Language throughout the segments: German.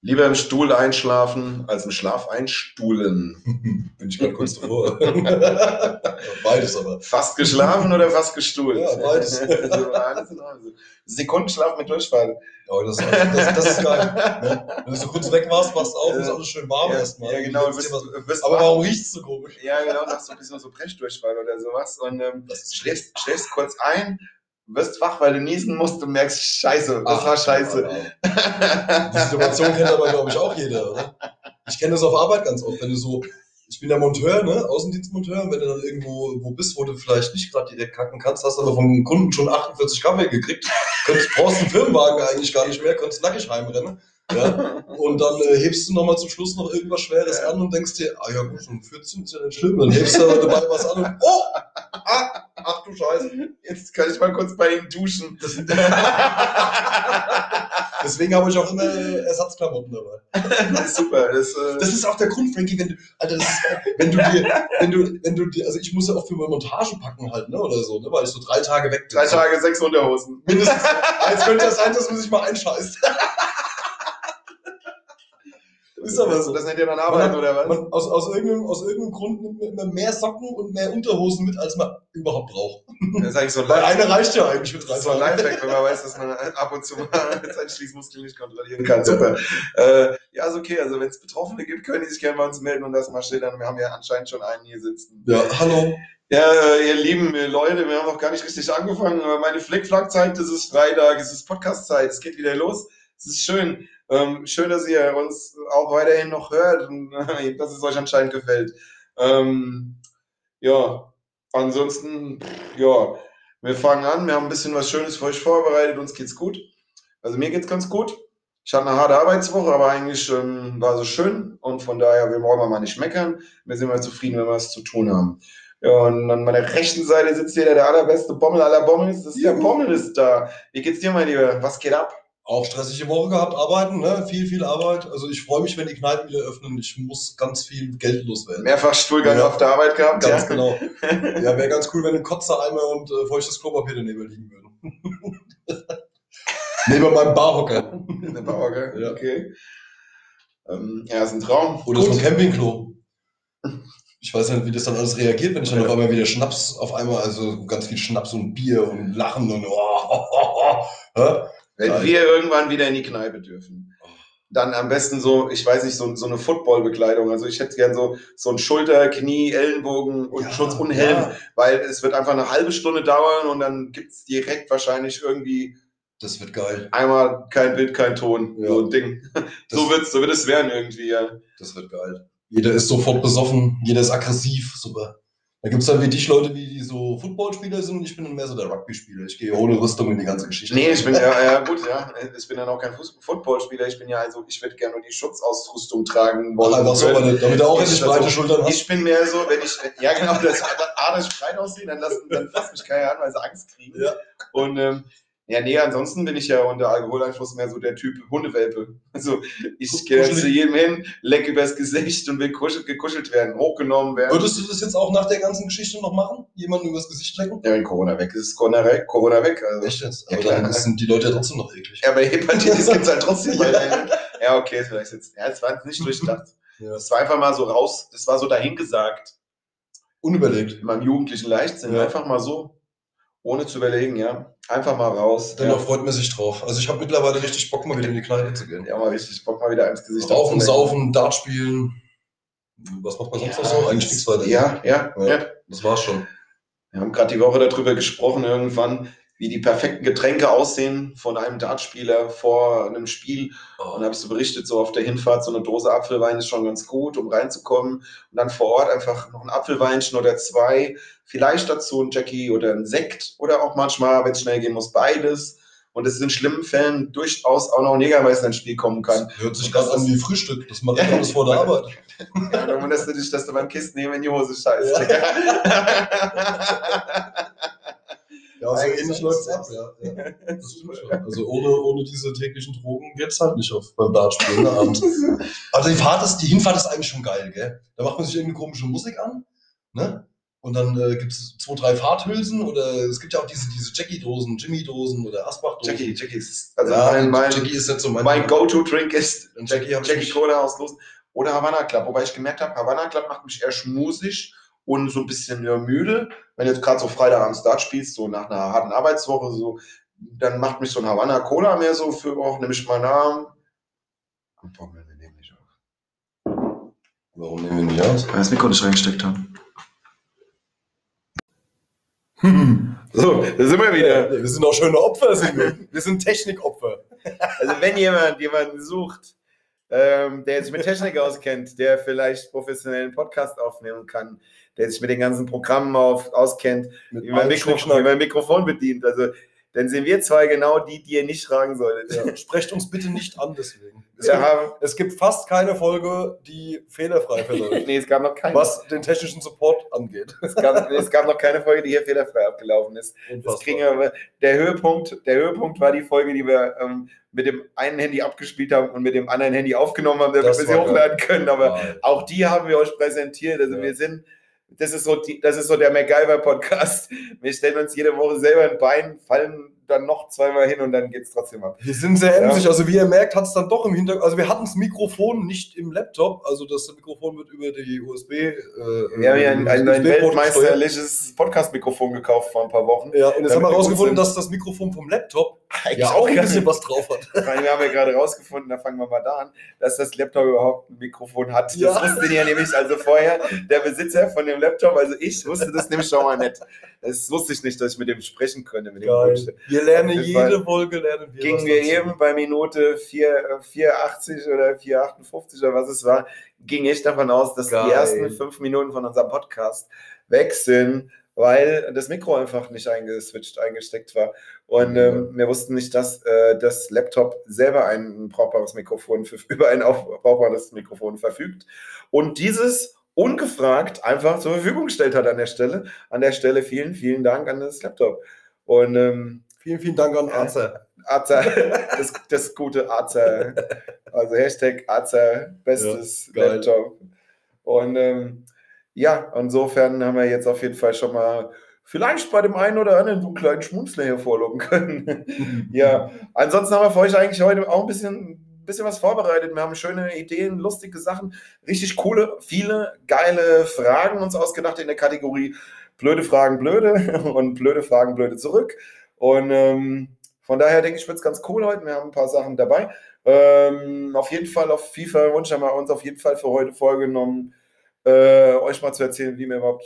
Lieber im Stuhl einschlafen als im Schlaf einstuhlen. Bin ich gerade kurz davor. beides aber. Fast geschlafen oder fast gestuhlt? Ja, beides. Also. Sekundenschlaf mit Durchfall. Ja, das, das, das ist geil. Ne? Wenn du so kurz weg warst, wachst du auf, Ja. ist alles schön warm Ja, erstmal. ja, genau. Bist, bist Aber warum riecht's so komisch? Ja, genau, hast du ein bisschen so Brechdurchfall oder sowas und ähm, schläfst, schläfst kurz ein, wirst wach, weil du niesen musst und merkst, scheiße, das Ach, war scheiße. Die Situation kennt aber, glaube ich, auch jeder, oder? Ich kenne das auf Arbeit ganz oft, wenn du so, ich bin der Monteur, ne, Außendienstmonteur, und wenn du dann irgendwo wo bist, wo du vielleicht nicht gerade direkt kacken kannst, hast aber vom Kunden schon 48 Kaffee gekriegt, könntest, brauchst einen Firmenwagen eigentlich gar nicht mehr, könntest nackig heimrennen. Ja? Und dann äh, hebst du nochmal zum Schluss noch irgendwas Schweres an und denkst dir, ah ja gut, schon 14 ist ja nicht schlimm, dann hebst du aber dabei was an und, oh, ah, ach du Scheiße. Jetzt kann ich mal kurz bei ihm duschen. Das, deswegen habe ich auch immer Ersatzklamotten dabei. Das ist super. Das, äh, Das ist auch der Grund, Frankie, wenn du, Alter, das ist wenn du dir, wenn du, wenn du dir, also ich muss ja auch für meine Montage packen halt, ne, oder so, ne, weil ich so drei Tage weg bin. drei Tage, sechs Unterhosen. Mindestens. Jetzt könnte ja sein, dass man sich mal einscheißt. Ist aber so. Das nennt ihr dann Arbeit, oder was? Man, aus, aus, irgendeinem, aus irgendeinem Grund nimmt man immer mehr Socken und mehr Unterhosen mit, als man überhaupt braucht. Das ist eigentlich so ein Weil eine reicht ja eigentlich für drei das ist so ein. Lifehack, wenn man weiß, dass man ab und zu mal seinen Schließmuskel nicht kontrollieren kann. Super. Äh, ja, ist okay. Also wenn es Betroffene gibt, können die sich gerne bei uns melden und das mal schildern. Wir haben ja anscheinend schon einen hier sitzen. Ja, hallo. Ja, ihr lieben Leute, wir haben noch gar nicht richtig angefangen. Meine Flickflack-Zeit, es ist Freitag, es ist Podcast-Zeit, es geht wieder los. Es ist schön. Ähm, schön, dass ihr uns auch weiterhin noch hört und äh, dass es euch anscheinend gefällt. Ähm, ja, ansonsten, ja, wir fangen an. Wir haben ein bisschen was Schönes für euch vorbereitet. Uns geht's gut. Also mir geht's ganz gut. Ich hatte eine harte Arbeitswoche, aber eigentlich ähm, war sie schön und von daher, wir wollen mal nicht meckern. Wir sind mal zufrieden, wenn wir was zu tun haben. Ja, und an meiner rechten Seite sitzt hier der allerbeste Bommel aller Bommels. Das ist der. Bommel ist da. Wie geht's dir, mein Lieber? Was geht ab? Auch stressige Woche gehabt, arbeiten, ne? Viel, viel Arbeit. Also ich freue mich, wenn die Kneipen wieder öffnen. Ich muss ganz viel Geld loswerden. Mehrfach Stuhlgang Ja. auf der Arbeit gehabt, Ganz ja? genau. Ja, wäre ganz cool, wenn ein Kotzereimer und äh, feuchtes Klopapier daneben liegen würden. Neben meinem Barhocker. In der gell? Ja. Okay. Ähm, ja, ist ein Traum. Oder so ein Campingklo. Ich weiß nicht, wie das dann alles reagiert, wenn ich dann auf einmal wieder Schnaps, auf einmal, also ganz viel Schnaps und Bier und Lachen und oh, Hä? Wenn Geil. wir irgendwann wieder in die Kneipe dürfen, dann am besten so, ich weiß nicht, so, so eine Footballbekleidung. Also ich hätte gern so, so ein Schulter, Knie, Ellenbogen und Ja, Schutz und Helm, ja. weil es wird einfach eine halbe Stunde dauern und dann gibt's direkt wahrscheinlich irgendwie Das wird geil. einmal kein Bild, kein Ton, Ja. so ein Ding. So, wird's, so wird es werden irgendwie, ja. das wird geil. Jeder ist sofort besoffen, jeder ist aggressiv, super. Da gibt's dann wie dich Leute, wie die so Footballspieler sind und ich bin dann mehr so der Rugby-Spieler. Ich gehe ohne Rüstung in die ganze Geschichte. Nee, ich bin ja, ja gut, ja. Ich bin dann auch kein Footballspieler. Ich bin ja also, ich würde gerne nur die Schutzausrüstung tragen wollen. Ach, einfach so, damit, du auch Ich- endlich breite also, Schultern hast. Ich bin mehr so, wenn ich, ja genau, das A, dass ich breit aussehe, dann, lassen, dann fasst mich keiner an, weil sie Angst kriegen. Ja. Und ähm, ja, nee, ansonsten bin ich ja unter Alkoholeinfluss mehr so der Typ Hundewelpe. Also ich gehe zu jedem hin, leck übers Gesicht und will kuschelt, gekuschelt werden, hochgenommen werden. Würdest du das jetzt auch nach der ganzen Geschichte noch machen? Jemanden übers Gesicht lecken? Ja, wenn Corona weg ist, ist Corona weg. Corona weg also. Echt jetzt? Ja, Aber klar. dann sind die Leute ja trotzdem noch eklig. Ja, aber Hepatitis gibt's halt trotzdem weiterhin. Ja, okay, vielleicht jetzt. Ja, es war nicht durchdacht. Ja. Das war einfach mal so raus, das war so dahingesagt. Unüberlegt. In meinem jugendlichen Leichtsinn. Ja. Einfach mal so. Ohne zu überlegen, ja. Einfach mal raus. Dennoch Ja. freut man sich drauf. Also ich habe mittlerweile richtig Bock, mal wieder in die Kneipe zu gehen. ja, mal richtig Bock, mal wieder ins Gesicht abzulecken. saufen, Dart spielen. Was macht man sonst noch so? Weiter. Ja, ja, Ja. ja. Das war's schon. Wir haben gerade die Woche darüber gesprochen, irgendwann, wie die perfekten Getränke aussehen von einem Dartspieler vor einem Spiel. Und dann habe ich so berichtet, so auf der Hinfahrt, so eine Dose Apfelwein ist schon ganz gut, um reinzukommen. Und dann vor Ort einfach noch ein Apfelweinchen oder zwei. Vielleicht dazu ein Jackie oder ein Sekt oder auch manchmal, wenn es schnell gehen muss, beides. Und es in schlimmen Fällen durchaus auch noch ein Jägermeister ins Spiel kommen kann. Das hört sich Und gerade an ist- wie Frühstück. Das macht ich alles vor der Arbeit. Ja, dann wunderst du dich, dass du beim Kisten in die Hose scheißt. Ja, so Eigentlich ähnlich ist läuft's das- ab. Ja, ja. Das stimmt schon. Also ohne, ohne diese täglichen Drogen geht's halt nicht auf, beim Dartspielen ne, abends. Also die, Fahrt ist, die Hinfahrt ist eigentlich schon geil, gell? Da macht man sich irgendeine komische Musik an, ne? Und dann äh, gibt es zwei, drei Fahrthülsen oder es gibt ja auch diese, diese Jackie-Dosen, Jimmy-Dosen oder Asbach-Dosen. Jackie, Jackie ist, also ja, mein, mein, Jackie ist nicht so mein, mein Go-To-Drink ist Jackie Jackie nicht- Cola aus Losen oder Havana Club. Wobei ich gemerkt habe, Havana Club macht mich eher schmusig und so ein bisschen ja, müde. Wenn du jetzt gerade so Freitagabends Dart spielst, so nach einer harten Arbeitswoche, so, dann macht mich so ein Havana Cola mehr so für auch, nämlich mal Namen. Und warum nehmen wir den nicht auf? Warum nehmen wir nicht aus? Weil das Mikro nicht reingesteckt haben. So, da sind wir wieder. Wir sind auch schöne Opfer, sind wir. Wir sind Technikopfer. Also wenn jemand jemanden sucht, ähm, der sich mit Technik auskennt, der vielleicht professionellen Podcast aufnehmen kann, der sich mit den ganzen Programmen auf, auskennt, Mit wie man, allem Mikro, Schnickschnack. wie man Mikrofon bedient, also dann sind wir zwei genau die, die ihr nicht fragen solltet. Ja, sprecht uns bitte nicht an deswegen. Es, Wir gibt, es gibt fast keine Folge, die fehlerfrei verläuft, nee, es gab noch keine. was den technischen Support angeht. Es gab, es gab noch keine Folge, die hier fehlerfrei abgelaufen ist. Das kriegen wir, der Höhepunkt, der Höhepunkt war die Folge, die wir ähm, mit dem einen Handy abgespielt haben und mit dem anderen Handy aufgenommen haben, damit Das wir sie geil. hochladen können. Aber Geil. auch die haben wir euch präsentiert. Also Ja. wir sind, das ist so, das ist so der MacGyver-Podcast. Wir stellen uns jede Woche selber ein Bein, fallen dann noch zweimal hin und dann geht es trotzdem ab. Wir sind sehr Ja. emsig. Also wie ihr merkt, hat es dann doch im Hintergrund. Also wir hatten das Mikrofon nicht im Laptop. Also das Mikrofon wird über die USB. Äh, Wir haben ja ein, ein, ein gesteuert. weltmeisterliches Podcast-Mikrofon gekauft vor ein paar Wochen. Ja, und jetzt haben wir herausgefunden, dass das Mikrofon vom Laptop Eigentlich ja auch ein bisschen was drauf hat. Wir haben ja gerade rausgefunden, da fangen wir mal da an, dass das Laptop überhaupt ein Mikrofon hat. Das Ja. wusste ja nämlich also vorher der Besitzer von dem Laptop, also ich wusste das nämlich schon mal nicht. Das wusste ich nicht, dass ich mit dem sprechen könnte. Mit dem Bullshit. Wir lernen jede Folge lernen wir Gingen wir eben bei Minute 4, äh, 480 oder 458 oder was es war, ging ich davon aus, dass Geil. die ersten fünf Minuten von unserem Podcast weg sind, weil das Mikro einfach nicht eingeswitcht, eingesteckt war. Und ähm, wir wussten nicht, dass äh, das Laptop selber ein brauchbares Mikrofon für, über ein brauchbares Mikrofon verfügt. Und dieses ungefragt einfach zur Verfügung gestellt hat an der Stelle. An der Stelle vielen, vielen Dank an das Laptop. Und ähm, Vielen, vielen Dank an. Arzer. Azer, das, das gute Azer. Also Hashtag Azer, bestes Ja. Laptop. Und ähm, ja, insofern haben wir jetzt auf jeden Fall schon mal vielleicht bei dem einen oder anderen so einen kleinen Schmunzler hervorlocken können. ja, ansonsten haben wir für euch eigentlich heute auch ein bisschen, bisschen was vorbereitet. Wir haben schöne Ideen, lustige Sachen, richtig coole, viele geile Fragen uns ausgedacht in der Kategorie blöde Fragen, blöde und blöde Fragen, blöde zurück. Und ähm, von daher denke ich, wird es ganz cool heute. Wir haben ein paar Sachen dabei. Ähm, auf jeden Fall auf FIFA-Wunsch haben wir uns auf jeden Fall für heute vorgenommen, äh, euch mal zu erzählen, wie wir überhaupt,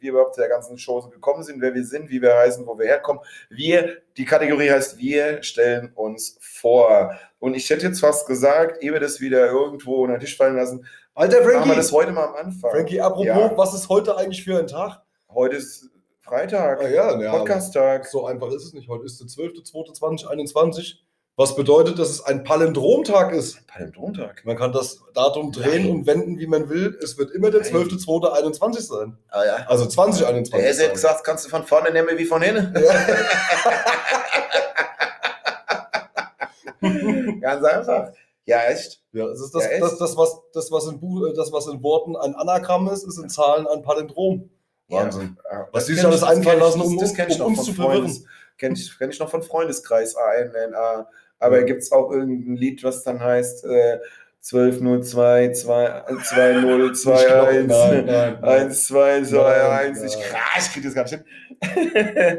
wie wir überhaupt zu der ganzen Show gekommen sind, wer wir sind, wie wir heißen, wo wir herkommen. Wir, die Kategorie heißt, wir stellen uns vor. Und ich hätte jetzt fast gesagt, ehe wir das wieder irgendwo unter den Tisch fallen lassen, Alter machen wir Frankie, das heute mal am Anfang. Frankie, apropos, Ja. was ist heute eigentlich für ein Tag? Heute ist Freitag, Ah ja, ja, Podcast-Tag. So einfach ist es nicht. Heute ist der 12.02.2021. Was bedeutet, dass es ein Palindromtag ist? Palindromtag. Man kann das Datum drehen Nein. und wenden, wie man will. Es wird immer der Nein. 12.02.21 sein. Ah ja. Also 2021. Der hätte sein. gesagt, kannst du von vorne nehmen wie von hinten. Ganz einfach. Ja, echt. Ja, es ist das, Ja, das, das, was, das, was in Buch, äh, das, was in Worten ein Anagramm ist, ist in Zahlen ein Palindrom. Wahnsinn. Ja, Was das die sich alles einfallen lassen, um- um noch uns zu Freundes- Kenn ich, kenn ich noch von Freundeskreis ANNA. Aber gibt es auch irgendein Lied, was dann heißt äh, 1202 2021 Nein, nein, nein. 1, 2, 2, Nein, 1. Ich, ah, ich krieg das gar nicht hin.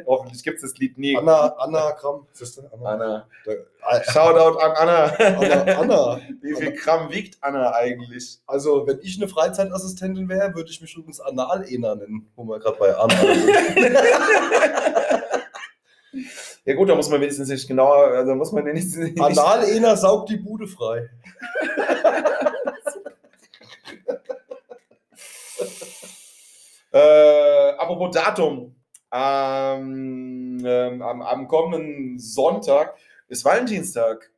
Hoffentlich gibt es das Lied nie. Anna. Siehst du? Anna. Anna. Shoutout an Anna. Anna, Anna. Wie viel Gramm wiegt Anna eigentlich? Also, wenn ich eine Freizeitassistentin wäre, würde ich mich übrigens Anal-Ena nennen, wo wir gerade bei Anna sind. Ja gut, da muss man wenigstens nicht genauer, also muss man nicht, nicht Anal-Ena saugt die Bude frei. Äh, apropos Datum. Ähm, ähm, am, am kommenden Sonntag ist Valentinstag.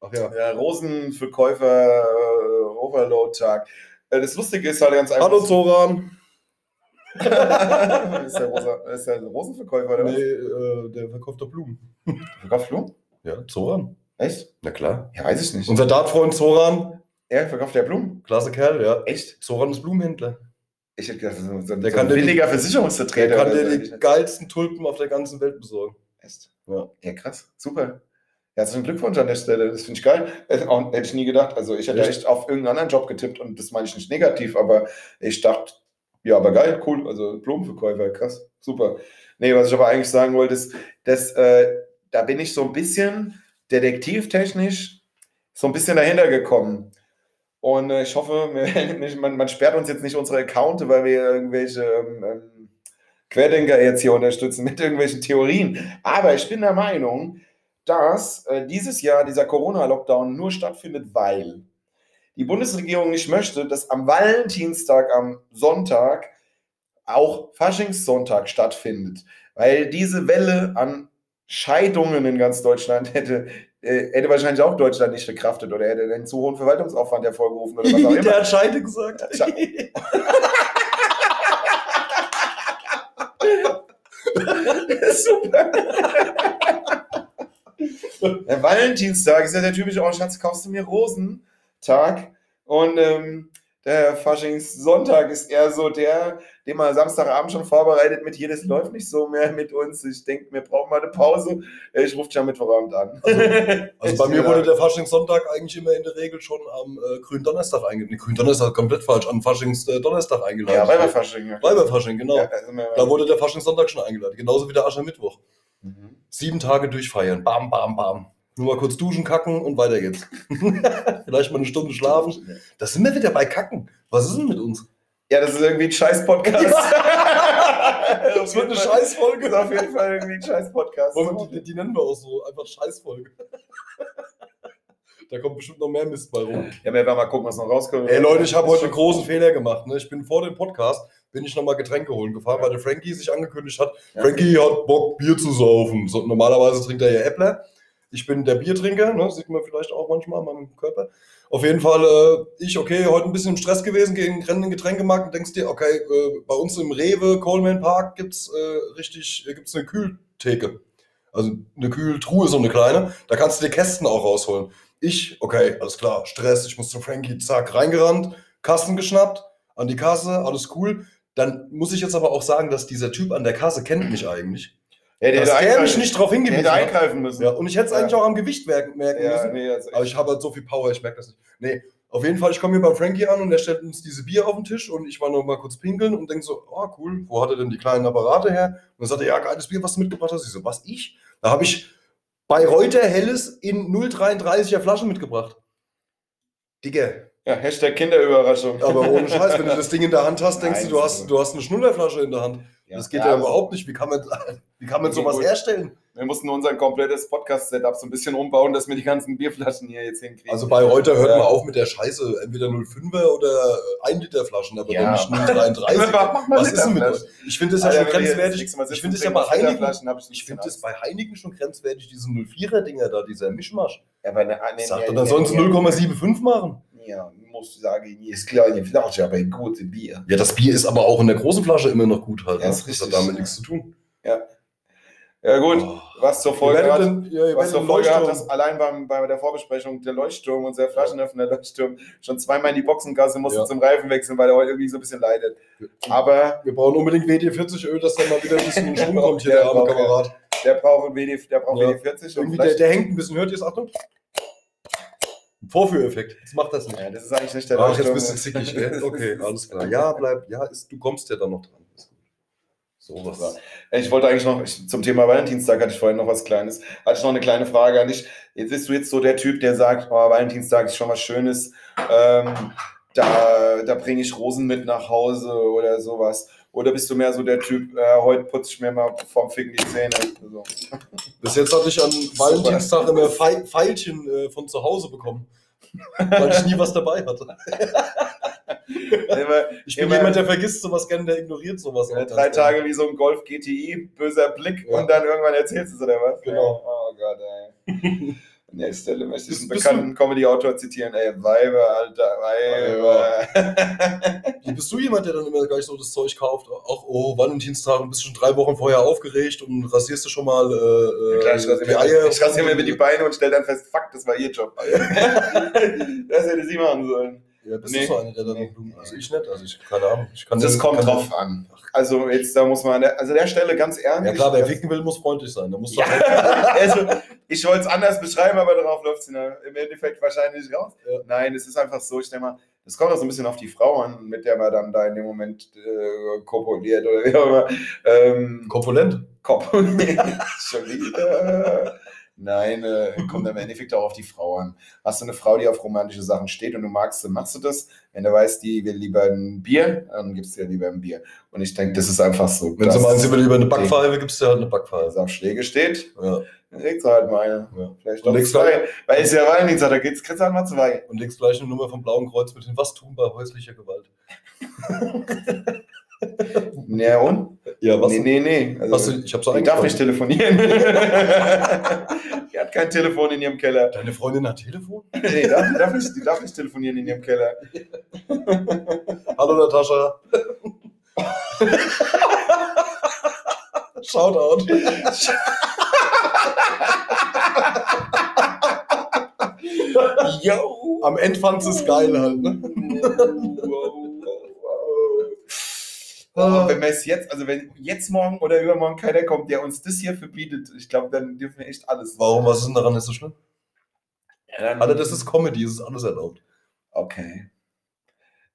Ach ja. Der Rosenverkäufer äh, Overload-Tag. Äh, das Lustige ist halt ganz einfach. Hallo Zoran. ist, der Rosa, ist der Rosenverkäufer oder Nee, äh, der verkauft doch Blumen. Verkauft Blumen? Ja, Zoran. Echt? Na klar. Ja, weiß ich nicht. Unser Dartfreund Zoran, er verkauft ja Blumen. klasse Kerl, ja. Echt? Zoran ist Blumenhändler. Ich hätte gedacht, so, so, Der so kann ein billiger Der Versicherungsvertreter. kann oder dir die geilsten Tulpen auf der ganzen Welt besorgen. Echt? Ja. Ja, krass. Super. Herzlichen Glückwunsch an der Stelle. Das finde ich geil. Hätte auch- hätte ich nie gedacht. Also ich hätte Echt? echt auf irgendeinen anderen Job getippt und das meine ich nicht negativ, aber ich dachte, ja, aber geil, cool. Also Blumenverkäufer, krass, super. Nee, was ich aber eigentlich sagen wollte, ist, dass äh, da bin ich so ein bisschen detektivtechnisch so ein bisschen dahinter gekommen. Und äh, ich hoffe, man, man sperrt uns jetzt nicht unsere Accounte, weil wir irgendwelche ähm, ähm, Querdenker jetzt hier unterstützen mit irgendwelchen Theorien. Aber ich bin der Meinung, dass äh, dieses Jahr dieser Corona-Lockdown nur stattfindet, weil die Bundesregierung nicht möchte, dass am Valentinstag, am Sonntag, auch Faschingssonntag stattfindet. Weil diese Welle an Scheidungen in ganz Deutschland hätte, äh, hätte wahrscheinlich auch Deutschland nicht verkraftet oder hätte einen zu hohen Verwaltungsaufwand hervorgerufen oder was auch immer. Der hat Scheide gesagt. Sche- Super. Der Valentinstag ist ja der typische Oh, Schatz, kaufst du mir Rosen-Tag. Und ähm, der Faschingssonntag ist eher so der, den man Samstagabend schon vorbereitet mit hier, das läuft nicht so mehr mit uns. Ich denke, wir brauchen mal eine Pause. Äh, Ich rufe dich am Mittwochabend an. Also bei mir wurde der Faschingssonntag eigentlich immer in der Regel schon am äh, grünen Donnerstag eingeladen. Nee, grünen Donnerstag komplett falsch, am Faschings-Donnerstag eingeladen. Ja, Weiberfasching. ja. Weiberfasching, genau. Ja, also Da wurde der Faschingssonntag schon eingeladen. Genauso wie der Aschermittwoch. Mhm. Sieben Tage durchfeiern. Bam, bam, bam. Nur mal kurz duschen, kacken und weiter geht's. Vielleicht mal eine Stunde schlafen. Da sind wir wieder bei Kacken. Was ist denn mit uns? Ja, das ist irgendwie ein Scheiß-Podcast. Das wird eine Scheißfolge. Das ist auf jeden Fall irgendwie ein Scheiß-Podcast. Die, die nennen wir auch so. Einfach Scheißfolge. Da kommt bestimmt noch mehr Mist bei rum. Ja, wir werden mal gucken, was noch rauskommt. Ey Leute, ich habe heute einen großen Fehler gemacht. Ne? Ich bin vor dem Podcast, bin ich nochmal Getränke holen gefahren, weil der Frankie sich angekündigt hat. Frankie hat Bock, Bier zu saufen. So, normalerweise trinkt er ja Äppler. Ich bin der Biertrinker, ne? sieht man vielleicht auch manchmal an meinem Körper. Auf jeden Fall, äh, ich, okay, heute ein bisschen im Stress gewesen, gegen in den Getränkemarkt und denkst dir, okay, äh, bei uns im Rewe, Coleman Park, gibt's äh, richtig, äh, gibt's eine Kühltheke. Also eine Kühltruhe, so eine kleine. Da kannst du dir Kästen auch rausholen. Ich, okay, alles klar, Stress, ich muss zu Frankie, zack, reingerannt, Kassen geschnappt, an die Kasse, alles cool. Dann muss ich jetzt aber auch sagen, dass dieser Typ an der Kasse kennt mich eigentlich. Ja, der dass hätte der mich nicht drauf der hingewiesen hätte hat. eingreifen müssen. Ja, und ich hätte es eigentlich auch am Gewicht merken, merken Ja, müssen. nee, also Aber ich habe halt so viel Power, ich merke das nicht. Nee, auf jeden Fall, ich komme hier beim Frankie an und er stellt uns diese Bier auf den Tisch und ich war noch mal kurz pinkeln und denke so, oh cool, wo hat er denn die kleinen Apparate her? Und dann sagt er, ja, geiles Bier, was du mitgebracht hast. Ich so, was, ich? Da habe ich bei Reuter Helles in 0,33er Flaschen mitgebracht. Digga, ja, Hashtag Kinderüberraschung. aber ohne Scheiß, wenn du das Ding in der Hand hast, denkst Nein, du, du hast, du hast eine Schnullerflasche in der Hand. Ja. Das geht Ja, ja, aber überhaupt nicht. Wie kann man, wie kann man sowas gut. herstellen? Wir mussten unser komplettes Podcast-Setup so ein bisschen umbauen, dass wir die ganzen Bierflaschen hier jetzt hinkriegen. Also bei Reuter hört Ja. man auf mit der Scheiße. Entweder 05er oder 1 Liter Flaschen, aber Ja. doch nicht 0,33. Mach mal Was ist denn mit euch? Ich finde das ja Alter, schon grenzwertig. Ich finde das ja bei Heineken, ich finde Angst. bei Heineken schon grenzwertig, diese 04er Dinger da, dieser Mischmasch. Ja, aber ne, ne, Sagt ne, er, dann sollen sie ne, 0,75 machen. Ja, muss sagen, hier ist kleine Flasche, aber ein gutes Bier. Ja, das Bier ist aber auch in der großen Flasche immer noch gut halt. Ja, ne? ist das hat damit ja. nichts zu tun. Ja gut, Oh. was zur Folge hat, dann- ja, was zur Folge hat, dass allein beim, bei der Vorbesprechung der Leuchtturm, unser Flaschenöffner Leuchtturm, schon zweimal in die Boxengasse musste Ja. zum Reifen wechseln, weil er heute irgendwie so ein bisschen leidet. Aber Wir brauchen unbedingt WD-40 Öl, dass da mal wieder ein bisschen in Schwung kommt hier, Der der arme braucht- Kamerad. der braucht ein WD, der braucht Ja. WD-40 und Irgendwie der, der hängt ein bisschen. Hört ihr es? Achtung. Vorführeffekt. Jetzt macht das nicht. ja, das ist eigentlich nicht der Ach, jetzt Leuchtturm. bist du zickig, gell? Okay, alles klar. Ja, bleib. Ja, ist, du kommst ja dann noch dran. So was. Ich wollte eigentlich noch, ich, zum Thema Valentinstag hatte ich vorhin noch was Kleines. Hatte ich noch eine kleine Frage an dich. Jetzt bist du jetzt so der Typ, der sagt, oh, Valentinstag ist schon was Schönes. Ähm, da da bringe ich Rosen mit nach Hause oder sowas. Oder bist du mehr so der Typ, äh, heute putze ich mir mal vorm Ficken die Zähne? So. Bis jetzt hatte ich an Valentinstag immer Pfeilchen äh, von zu Hause bekommen. Weil ich nie was dabei hatte. Immer, Ich bin Immer- jemand, der vergisst sowas gerne, der ignoriert sowas. auch drei Tage wie so ein Golf GTI, böser Blick Ja. und dann irgendwann erzählst du es oder was? Genau. Oh Gott, ey. Der Stelle möchte ich einen bekannten Comedy-Autor zitieren. Ey, Weiber, Alter, Weiber. gerne. Bist du jemand, der dann immer gleich so das Zeug kauft? Auch, oh, Valentinstag und bist schon drei Wochen vorher aufgeregt und rasierst du schon mal äh, Klar, ich rasiere die mir, Eier? ich rasiere mir über die Beine und stelle dann fest, fuck, das war ihr Job. das hätte sie machen sollen. Ja, bist Nee. du so einer, der dann Nee. Blumen. Also ich nicht, also ich keine Ahnung. Ich kann Das den- kommt kann drauf an. Also jetzt, da muss man, an der- also der Stelle ganz ehrlich. Ja klar, wer ficken will, muss freundlich sein. Da muss Ja, also ich wollte es anders beschreiben, aber darauf läuft es im Endeffekt wahrscheinlich raus. Ja. Nein, es ist einfach so, ich denke mal, das kommt auch so ein bisschen auf die Frau an, mit der man dann da in dem Moment äh, kopuliert oder wie auch immer. Ähm, Komponent. kopuliert. Schon wieder. Nein, äh, kommt im Endeffekt auch auf die Frau an. Hast du eine Frau, die auf romantische Sachen steht und du magst sie, machst du das. Wenn du weißt, die will lieber ein Bier, dann gibst du dir lieber ein Bier. Und ich denke, das ist einfach so. Wenn sie meinen, sie will lieber eine. Backpfeife, gibst du halt eine Wenn Backpfeife. es auf Schläge steht, Ja. dann legst du halt mal eine. Ja. Vielleicht Und auch zwei. Weil es ja Valentinstag, da geht's, kriegst du halt mal zwei. Und legst gleich eine Nummer vom Blauen Kreuz mit hin. Was tun bei häuslicher Gewalt? Ja, und? Ja, was? Nee, nee, nee. Also, du, ich habe so die darf nicht telefonieren. die hat kein Telefon in ihrem Keller. Deine Freundin hat Telefon? Nee, die darf, die, darf nicht, die darf nicht telefonieren in ihrem Keller. Hallo Natascha. Shoutout. Yo! Am Ende fand sie es geil halt, ne? Oh, wenn wir es jetzt, also wenn jetzt morgen oder übermorgen keiner kommt, der uns das hier verbietet, ich glaube, dann dürfen wir echt alles. Warum, was ist denn daran nicht so schlimm? Ja, dann- Alter, das ist Comedy, es ist alles erlaubt. Okay.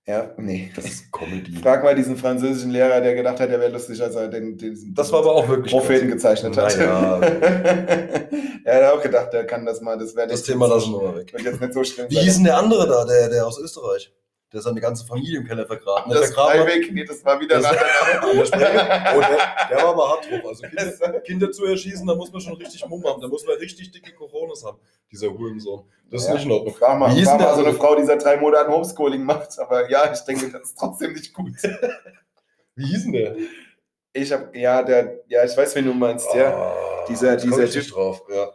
Ja, nee. Das ist Comedy. Frag mal diesen französischen Lehrer, der gedacht hat, er wäre lustig, als er den, den Das war aber auch wirklich Propheten krass. gezeichnet hat. Naja. er hat auch gedacht, er kann das mal, das wäre Das Thema lassen wir mal weg. Wird jetzt nicht so schlimm Wie sein. hieß denn der andere da, der, der aus Österreich? Der seine ganze Familie im Keller vergraben. das hat? Breivik? Nee, das war wieder Das- Der, Sprecher- oh, der, der war aber hart drauf. Also. Kinder, Kinder zu erschießen, da muss man schon richtig Mumm haben. Da muss man richtig dicke Coronas haben. Dieser Hurensohn. Das ist Ja. nicht in Ordnung. Frag mal, Wie hieß frag denn mal so eine? Frau, die seit drei Monaten Homeschooling macht. Aber ja, ich denke, das ist trotzdem nicht gut. Wie hieß denn der? Ich hab, ja, der, ja, ich weiß, wen du meinst, ja. Ah, Dieser- dieser Typ. drauf. Ja.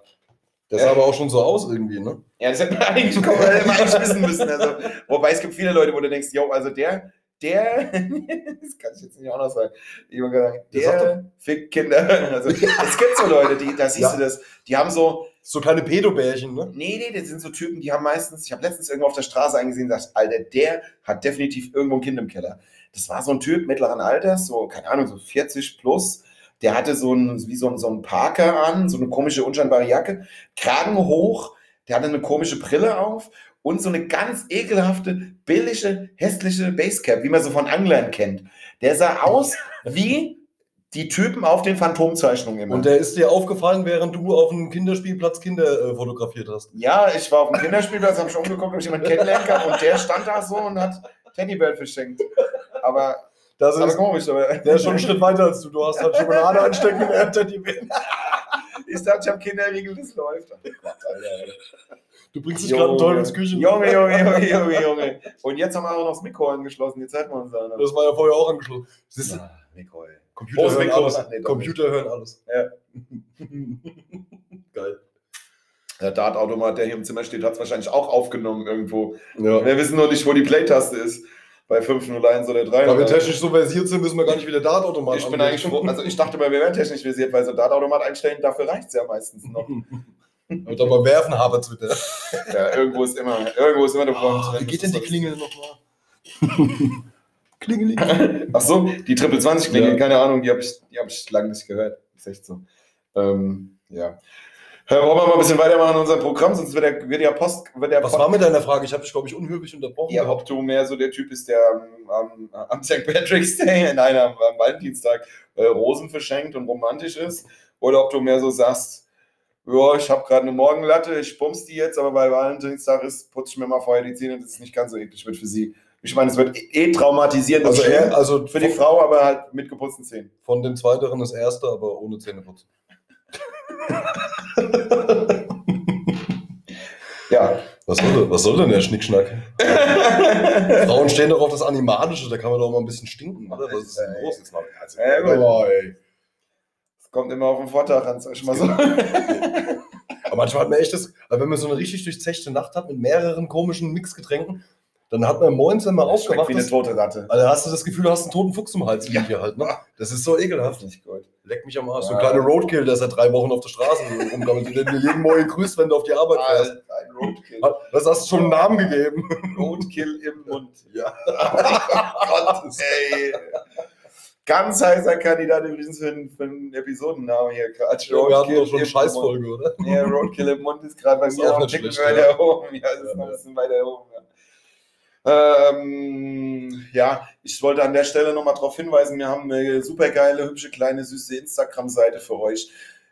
Der Ja. sah aber auch schon so aus irgendwie, ne? Ja, das hätte man eigentlich, kommen, hätte man eigentlich wissen müssen. Also, wobei es gibt viele Leute, wo du denkst, yo, also der, der, das kann ich jetzt nicht auch noch sagen, Ich hab gesagt, Ja, sag der fickt Kinder. Also, es gibt so Leute, die, da siehst Ja. du das, die haben so, So kleine Pedobärchen, ne? nee, nee, das sind so Typen, die haben meistens, ich habe letztens irgendwo auf der Straße eingesehen, dachte, Alter, der hat definitiv irgendwo ein Kind im Keller. Das war so ein Typ mittleren Alters, so, keine Ahnung, so 40 plus. Der hatte so ein, wie so ein, so ein Parker an, so eine komische, unscheinbare Jacke, Kragen hoch, der hatte eine komische Brille auf und so eine ganz ekelhafte, billige, hässliche Basecap, wie man so von Anglern kennt. Der sah aus wie die Typen auf den Phantomzeichnungen immer. Und der ist dir aufgefallen, während du auf einem Kinderspielplatz Kinder äh, fotografiert hast. ja, ich war auf dem Kinderspielplatz, habe schon umgeguckt, ob ich jemanden kennenlernen kann und der stand da so und hat Teddybird verschenkt. Aber, Das ist, komisch, aber der ist schon einen Schritt weiter als du. Du hast halt Schokolade anstecken und er hat die ich dachte, ich habe Kinderriegel, das läuft. Du bringst dich gerade in Teufels Küche. Junge, Junge, Junge, Junge, Junge. Und jetzt haben wir auch noch das Mikro angeschlossen, jetzt halten wir uns an. Das war ja vorher auch angeschlossen. Siehst Ja, Mikro, ey. Computer Großes hören Mikro. alles. Nee, Computer hören alles. Ja. Geil. Der Dartautomat, der hier im Zimmer steht, hat es wahrscheinlich auch aufgenommen irgendwo. Ja. Wir wissen nur nicht, wo die Play-Taste ist. Bei 501 oder 3. Da wir technisch so versiert sind, müssen wir gar nicht wieder Dartautomat ich bin eigentlich froh, also ich dachte mal, wir wären technisch versiert, weil so Dartautomat einstellen, dafür reicht es ja meistens noch. Und beim Werfen es wieder. Ja, irgendwo ist immer, irgendwo ist immer eine Front. Oh, wie geht denn die Klingel nochmal? Klingeling. Ach so, die Triple 20 Klingel, Ja. keine Ahnung, die habe ich, die hab ich lange nicht gehört. Ist echt so. Ähm, ja. Hör, wollen wir mal ein bisschen weitermachen in unserem Programm, sonst wird der, wird der Post, wird der Was Post, war mit deiner Frage? Ich habe dich, glaube ich, unhöflich unterbrochen. ja, ob du mehr so der Typ bist, der am, am, am St. Patrick's Day, nein, am, am Valentinstag äh, Rosen verschenkt und romantisch ist, oder ob du mehr so sagst, ja, ich habe gerade eine Morgenlatte, ich bums die jetzt, aber weil Valentinstag ist, putze ich mir mal vorher die Zähne, dass es nicht ganz so eklig wird für sie. Ich meine, es wird eh eh traumatisierend Also, schlimm er, also für die Frau, aber halt mit geputzten Zähnen. von dem Zweiteren das Erste, aber ohne Zähneputz. Ja. Was soll, denn- was soll denn der Schnickschnack? Frauen stehen doch auf das Animalische, da kann man doch mal ein bisschen stinken, oder? Was ist denn los? Also, ja, gut. Aber, ey. Es kommt immer auf den Vortag an, sag ich mal so. Aber manchmal hat man echt das, also wenn man so eine richtig durchzechte Nacht hat mit mehreren komischen Mixgetränken, dann hat man morgens, wenn man Schmeckt aufgewacht wie eine tote Ratte. also hast du das Gefühl, du hast einen toten Fuchs im Hals Ja. liegen hier halt. Ne? Das ist so ekelhaft. Nicht gut. Leck mich am Arsch. So Ja. ein kleiner Roadkill, der seit drei Wochen auf der Straße rumgammelt, der dir jeden Morgen grüßt, wenn du auf die Arbeit fährst. Ein Roadkill. Das hast du schon einen Namen gegeben. Roadkill im Mund. Ja. Gott, ey. Ganz heißer Kandidat übrigens für einen, für einen Episodennamen hier gerade. Wir hatten doch schon eine Scheißfolge, oder? Ja, Roadkill im Mund ist gerade bei mir auch ein Ticken schlecht, weiter oben. Ja, das ist Ja, noch ein ja. bisschen weiter oben. Ja. Ähm, ja, ich wollte an der Stelle nochmal darauf hinweisen, wir haben eine super geile, hübsche, kleine, süße Instagram-Seite für euch.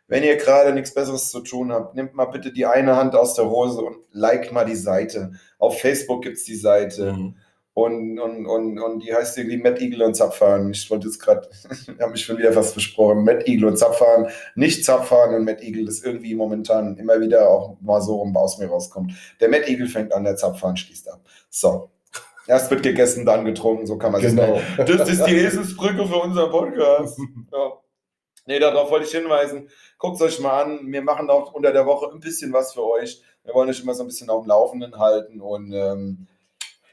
Wenn ihr gerade nichts Besseres zu tun habt, nehmt mal bitte die eine Hand aus der Hose und liked mal die Seite. Auf Facebook gibt es die Seite. Mhm. Und, und, und, und die heißt irgendwie Matt Eagle und Zapfahren. Ich wollte jetzt gerade, habe mich schon wieder fast versprochen. Matt Eagle und Zapfahren, nicht Zapfahren und Matt Eagle, das irgendwie momentan immer wieder auch mal so rum aus mir rauskommt. Der Matt Eagle fängt an, der Zapfahren schließt ab. So. Erst wird gegessen, dann getrunken, so kann man sich Genau. das ist die Eselsbrücke für unseren Podcast. Ja. Nee, darauf wollte ich hinweisen. Guckt es euch mal an. Wir machen auch unter der Woche ein bisschen was für euch. Wir wollen euch immer so ein bisschen auf dem Laufenden halten. Und ähm,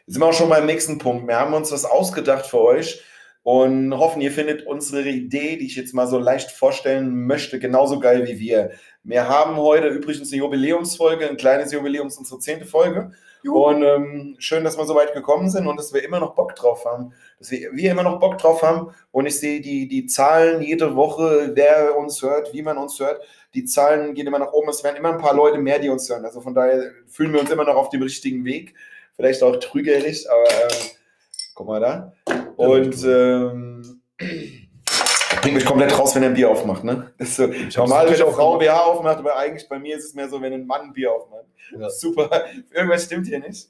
jetzt sind wir auch schon beim nächsten Punkt. Wir haben uns was ausgedacht für euch und hoffen, ihr findet unsere Idee, die ich jetzt mal so leicht vorstellen möchte, genauso geil wie wir. Wir haben heute übrigens eine Jubiläumsfolge, ein kleines Jubiläums, unsere zehnte Folge. Und ähm, schön, dass wir so weit gekommen sind und dass wir immer noch Bock drauf haben. Dass wir, wir immer noch Bock drauf haben. Und ich sehe die, die Zahlen jede Woche, wer uns hört, wie man uns hört. Die Zahlen gehen immer nach oben. Es werden immer ein paar Leute mehr, die uns hören. Also von daher fühlen wir uns immer noch auf dem richtigen Weg. Vielleicht auch trügerisch, aber ähm, guck mal da. Und ähm, bringt mich komplett raus, wenn er ein Bier aufmacht. Ne? Das ist so, hab's normal, wenn eine Frau ein. BH aufmacht, aber eigentlich bei mir ist es mehr so, wenn ein Mann ein Bier aufmacht. Ja. Super. Irgendwas stimmt hier nicht.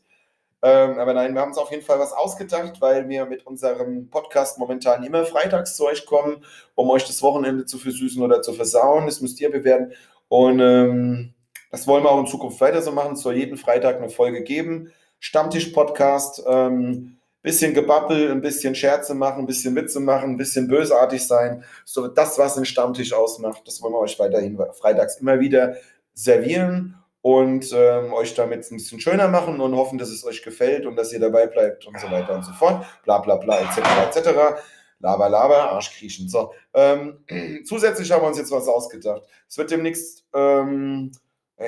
Ähm, aber nein, wir haben uns auf jeden Fall was ausgedacht, weil wir mit unserem Podcast momentan immer freitags zu euch kommen, um euch das Wochenende zu versüßen oder zu versauen. Das müsst ihr bewerten. Und ähm, das wollen wir auch in Zukunft weiter so machen. Es soll jeden Freitag eine Folge geben. Stammtisch-Podcast. Ähm, bisschen Gebabbel, ein bisschen Scherze machen, ein bisschen Witze machen, ein bisschen bösartig sein. So das, was den Stammtisch ausmacht, das wollen wir euch weiterhin freitags immer wieder servieren und ähm, euch damit ein bisschen schöner machen und hoffen, dass es euch gefällt und dass ihr dabei bleibt und so weiter und so fort. Bla bla bla etc. etc. Laber, laber, Arschkriechen. So, ähm, zusätzlich haben wir uns jetzt was ausgedacht. Es wird demnächst, ähm,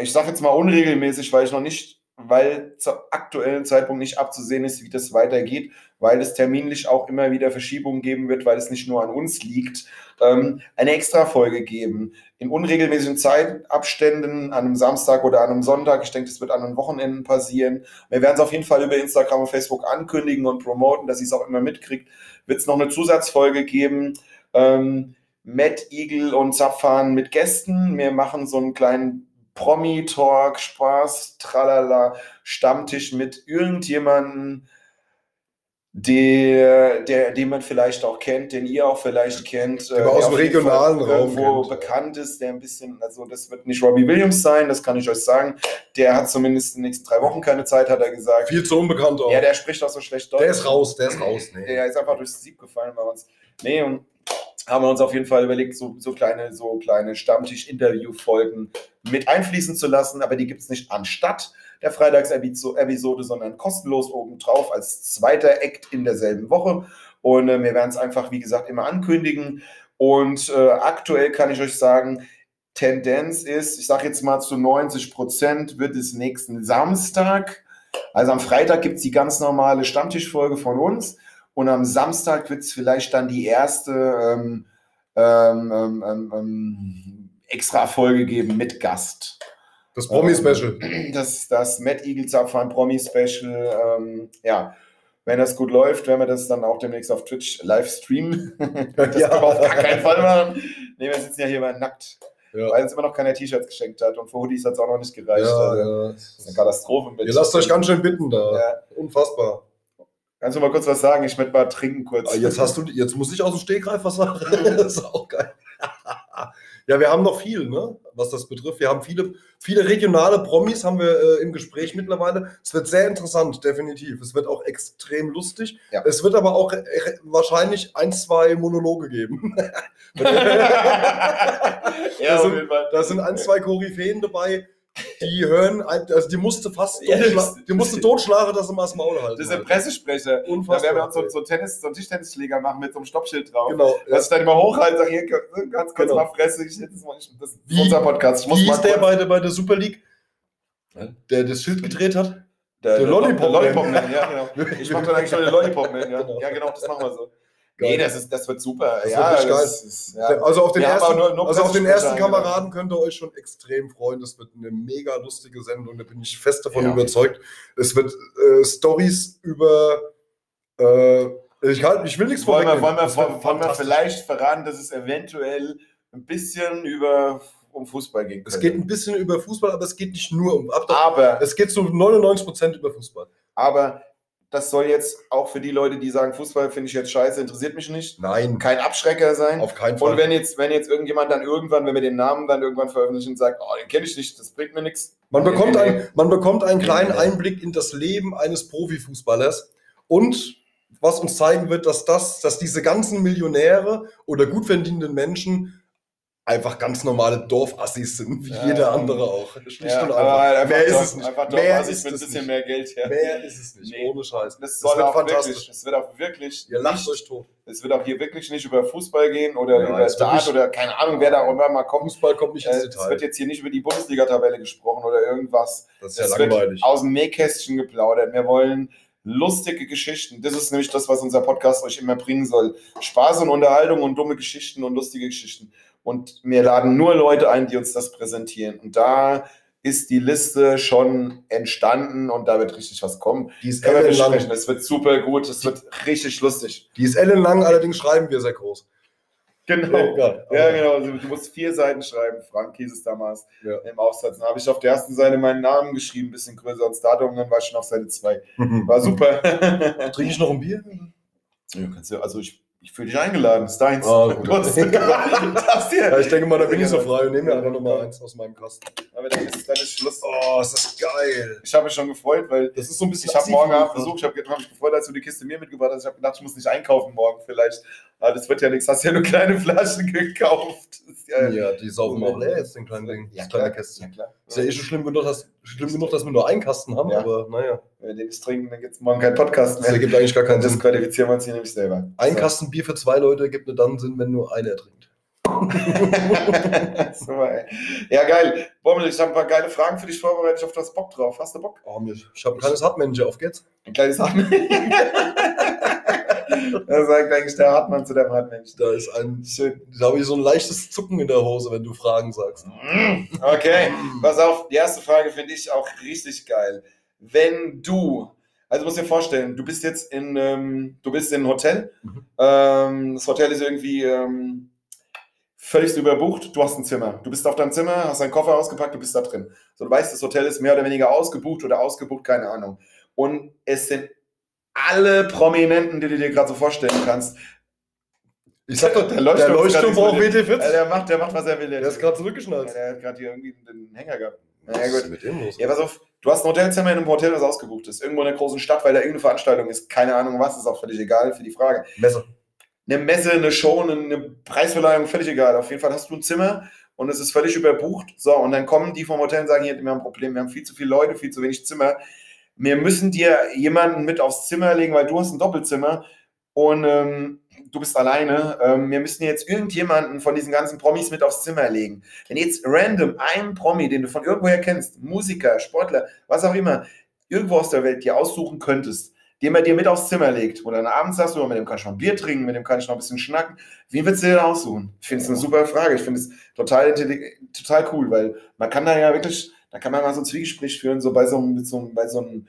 ich sage jetzt mal unregelmäßig, weil ich noch nicht, weil zum aktuellen Zeitpunkt nicht abzusehen ist, wie das weitergeht, weil es terminlich auch immer wieder Verschiebungen geben wird, weil es nicht nur an uns liegt, ähm, eine Extra-Folge geben. In unregelmäßigen Zeitabständen, an einem Samstag oder an einem Sonntag. Ich denke, das wird an den Wochenenden passieren. Wir werden es auf jeden Fall über Instagram und Facebook ankündigen und promoten, dass ihr es auch immer mitkriegt. Wird es noch eine Zusatzfolge geben. Ähm, Matt Eagle und Zapfan mit Gästen. Wir machen so einen kleinen Promi-Talk, Spaß, tralala, Stammtisch mit irgendjemandem, der, der, den man vielleicht auch kennt, den ihr auch vielleicht kennt. Der aus dem auf jeden regionalen Fall Raum irgendwo kennt. bekannt ist, der ein bisschen, also das wird nicht Robbie Williams sein, das kann ich euch sagen. Der hat zumindest in den nächsten drei Wochen keine Zeit, hat er gesagt. Viel zu unbekannt auch. Ja, der spricht auch so schlecht Deutsch. der ist raus, der ist raus. Nee. Der ist einfach durchs Sieb gefallen bei uns. Nee, und haben wir uns auf jeden Fall überlegt, so, so kleine, so kleine Stammtisch-Interview-Folgen mit einfließen zu lassen, aber die gibt es nicht anstatt der Freitags-Episode, sondern kostenlos obendrauf als zweiter Act in derselben Woche. Und äh, wir werden es einfach, wie gesagt, immer ankündigen. Und äh, aktuell kann ich euch sagen, Tendenz ist, ich sage jetzt mal zu 90 Prozent wird es nächsten Samstag. Also am Freitag gibt es die ganz normale Stammtischfolge von uns. Und am Samstag wird es vielleicht dann die erste ähm, ähm, ähm, ähm, ähm, Extra-Folge geben mit Gast. Das Promi-Special. Das, das Matt Eagle Zapfhahn Promi-Special. Ähm, ja, wenn das gut läuft, werden wir das dann auch demnächst auf Twitch live streamen. das Ja. können wir auf gar keinen Fall machen. Nee, wir sitzen ja hier mal nackt, Ja. weil uns immer noch keine T-Shirts geschenkt hat. Und für Hoodies hat es auch noch nicht gereicht. Ja, also, ja. Das ist eine Katastrophe. Mit. Ihr lasst euch ganz schön bitten da. Unfassbar. Kannst du mal kurz was sagen? Ich möchte mal trinken kurz. Ah, Jetzt hast du, jetzt muss ich aus dem Stegreif was sagen. das ist auch geil. ja, wir haben noch viel, ne? Was das betrifft. Wir haben viele, viele regionale Promis haben wir äh, im Gespräch mittlerweile. Es wird sehr interessant, definitiv. Es wird auch extrem lustig. Ja. Es wird aber auch äh, wahrscheinlich ein, zwei Monologe geben. ja, Da auf sind- jeden Fall. Da sind ein, zwei Koryphäen dabei, die hören, also die musste fast Ja, die musste totschlagen, dass sie mal das Maul halten. Das ist ein. Pressesprecher. Da Unfassbar. werden wir uns so, so, Tennis, so einen Tischtennisschläger machen mit so einem Stoppschild drauf. Genau. Was ich dann immer hochhalte, sag hier, ganz kurz Genau. mal Fresse, ich, das, ist Wie- unser Podcast. Wie ist der bei der, bei der Super League? Der das Schild gedreht hat? Der, Der Lollipop Man. Lollipop ja, genau. Ich mach dann eigentlich schon den Lollipop Man, ja. Genau. Ja, genau, das machen wir so. Geil. Nee, das, ist, das wird super. Das ja, wird das Ist, ja. Also auf den ersten, nur- nur also auf den ersten. Kameraden könnt ihr euch schon extrem freuen. Das wird eine mega lustige Sendung, da bin ich fest davon Ja. überzeugt. Es wird äh, Stories über äh, ich, halt, ich will nichts wollen, wir, wollen, wir, wollen wir vielleicht verraten, dass es eventuell ein bisschen über um Fußball gehen Es geht ein bisschen über Fußball, aber es geht nicht nur um. Ab, aber, es geht zu 99% über Fußball. aber das soll jetzt auch für die Leute, die sagen, Fußball finde ich jetzt scheiße, interessiert mich nicht, Nein, kein Abschrecker sein. auf keinen Fall. Und wenn jetzt, wenn jetzt irgendjemand dann irgendwann, wenn wir den Namen dann irgendwann veröffentlichen und sagt, oh, den kenne ich nicht, das bringt mir nichts. Man bekommt, Nee, nee, ein, man bekommt einen kleinen Nee. Einblick in das Leben eines Profifußballers und was uns zeigen wird, dass das, dass diese ganzen Millionäre oder gut verdienenden Menschen einfach ganz normale Dorfassis sind, wie Ja. jeder andere auch. Schlicht Ja, und einfach. Mehr ist es nicht. Einfach ist mit ein es bisschen nicht. mehr Geld her. Mehr ist es nicht, Nee. ohne Scheiß. Das soll wird auch fantastisch. wirklich, es wird auch wirklich, Ihr lacht nicht, euch tot. es wird auch hier wirklich nicht über Fußball gehen oder Ja, über es nicht- oder keine Ahnung, wer da auch immer mal kommt. Fußball kommt nicht Äh, ins es Detail. wird jetzt hier nicht über die Bundesliga-Tabelle gesprochen oder irgendwas. das ist ja es langweilig. wird aus dem Nähkästchen geplaudert. Wir wollen lustige Geschichten. Das ist nämlich das, was unser Podcast euch immer bringen soll. Spaß und Unterhaltung und dumme Geschichten und lustige Geschichten. Und wir laden nur Leute ein, die uns das präsentieren. Und da ist die Liste schon entstanden und da wird richtig was kommen. Die ist ellenlang. Es wird super gut, es wird richtig lustig. Die ist ellenlang, allerdings schreiben wir sehr groß. Genau. Egal. Ja, genau. Also, du musst vier Seiten schreiben. Frank hieß es damals Ja. im Aufsatz. Dann habe ich auf der ersten Seite meinen Namen geschrieben, ein bisschen größer als Datum, und dann war ich schon auf Seite 2. War super. Trinke ich noch ein Bier? ja, kannst du, also ich, ich fühle dich eingeladen. ist deins. Gut. Du hast. Ja, ich denke mal, da bin ich so frei und nehme mir einfach nochmal eins aus meinem Kasten. Aber dann ist, dann ist Schluss. Oh, ist das geil. Ich habe mich schon gefreut, weil Das ist so ein bisschen ich habe morgen Abend besucht. Ich habe hab mich gefreut, als du die Kiste mir mitgebracht hast. Ich habe gedacht, ich muss nicht einkaufen morgen vielleicht. Aber das wird ja nichts. Hast ja nur kleine Flaschen gekauft. Ja, Ja, die saufen auch leer jetzt, den kleinen Ding. Ja, das kleine. Kästchen. Ja, klar. Ist ja eh schon schlimm genug, dass, schlimm genug, dass wir nur einen Kasten haben, Ja. aber naja. Wenn wir den nicht trinken, dann gibt es morgen keinen Podcast Das mehr. ergibt eigentlich gar keinen Sinn. qualifizieren wir uns hier nämlich selber. Ein So. Kasten Bier für zwei Leute ergibt nur dann Sinn, wenn nur einer trinkt. Super, ey. Ja, geil. Bommel, ich habe ein paar geile Fragen für dich vorbereitet. Ich hoffe, du hast Bock drauf. Hast du Bock? Oh, ich habe ein kleines Hartmanager, auf geht's. Ein kleines Hartmann. das sagt eigentlich der Hartmann zu dem Hartmensch. Da ist ein, Schön. da habe ich so ein leichtes Zucken in der Hose, wenn du Fragen sagst. Okay, pass auf. Die erste Frage finde ich auch richtig geil. Wenn du, also musst dir vorstellen, du bist jetzt in, ähm, du bist in einem Hotel. Mhm. Ähm, das Hotel ist irgendwie ähm, völlig überbucht. Du hast ein Zimmer. Du bist auf deinem Zimmer, hast deinen Koffer ausgepackt, du bist da drin. So, du weißt, das Hotel ist mehr oder weniger ausgebucht oder ausgebucht, keine Ahnung. Und es sind alle Prominenten, die du dir gerade so vorstellen kannst. Ich sag doch, Der der Leuchtturm Leuchtturm, ist gerade braucht nicht so WT40. Äh, Der macht, der macht, was er will. Der ist gerade zurückgeschnallt. Der hat gerade hier irgendwie den Hänger gehabt. Na Was ja, ist gut. mit dem los? Ja, pass auf, du hast ein Hotelzimmer in einem Hotel, das ausgebucht ist. Irgendwo in einer großen Stadt, weil da irgendeine Veranstaltung ist. Keine Ahnung was, ist auch völlig egal für die Frage. Messer. Eine Messe, eine Show, eine- eine Preisverleihung, völlig egal. Auf jeden Fall hast du ein Zimmer und es ist völlig überbucht. So, und dann kommen die vom Hotel und sagen, hier, wir haben ein Problem, wir haben viel zu viele Leute, viel zu wenig Zimmer. Wir müssen dir jemanden mit aufs Zimmer legen, weil du hast ein Doppelzimmer und ähm, du bist alleine. Ähm, wir müssen jetzt irgendjemanden von diesen ganzen Promis mit aufs Zimmer legen. Wenn jetzt random einen Promi, den du von irgendwoher kennst, Musiker, Sportler, was auch immer, irgendwo aus der Welt dir aussuchen könntest, den man dir mit aufs Zimmer legt, wo dann abends sagst du, mit dem kann ich noch ein Bier trinken, mit dem kann ich noch ein bisschen schnacken. Wen würdest du dir aussuchen? Ich finde es eine super Frage. Ich finde es total, total cool, weil man kann da ja wirklich, da kann man mal so ein Zwiegespräch führen, so bei so einem, so bei so einem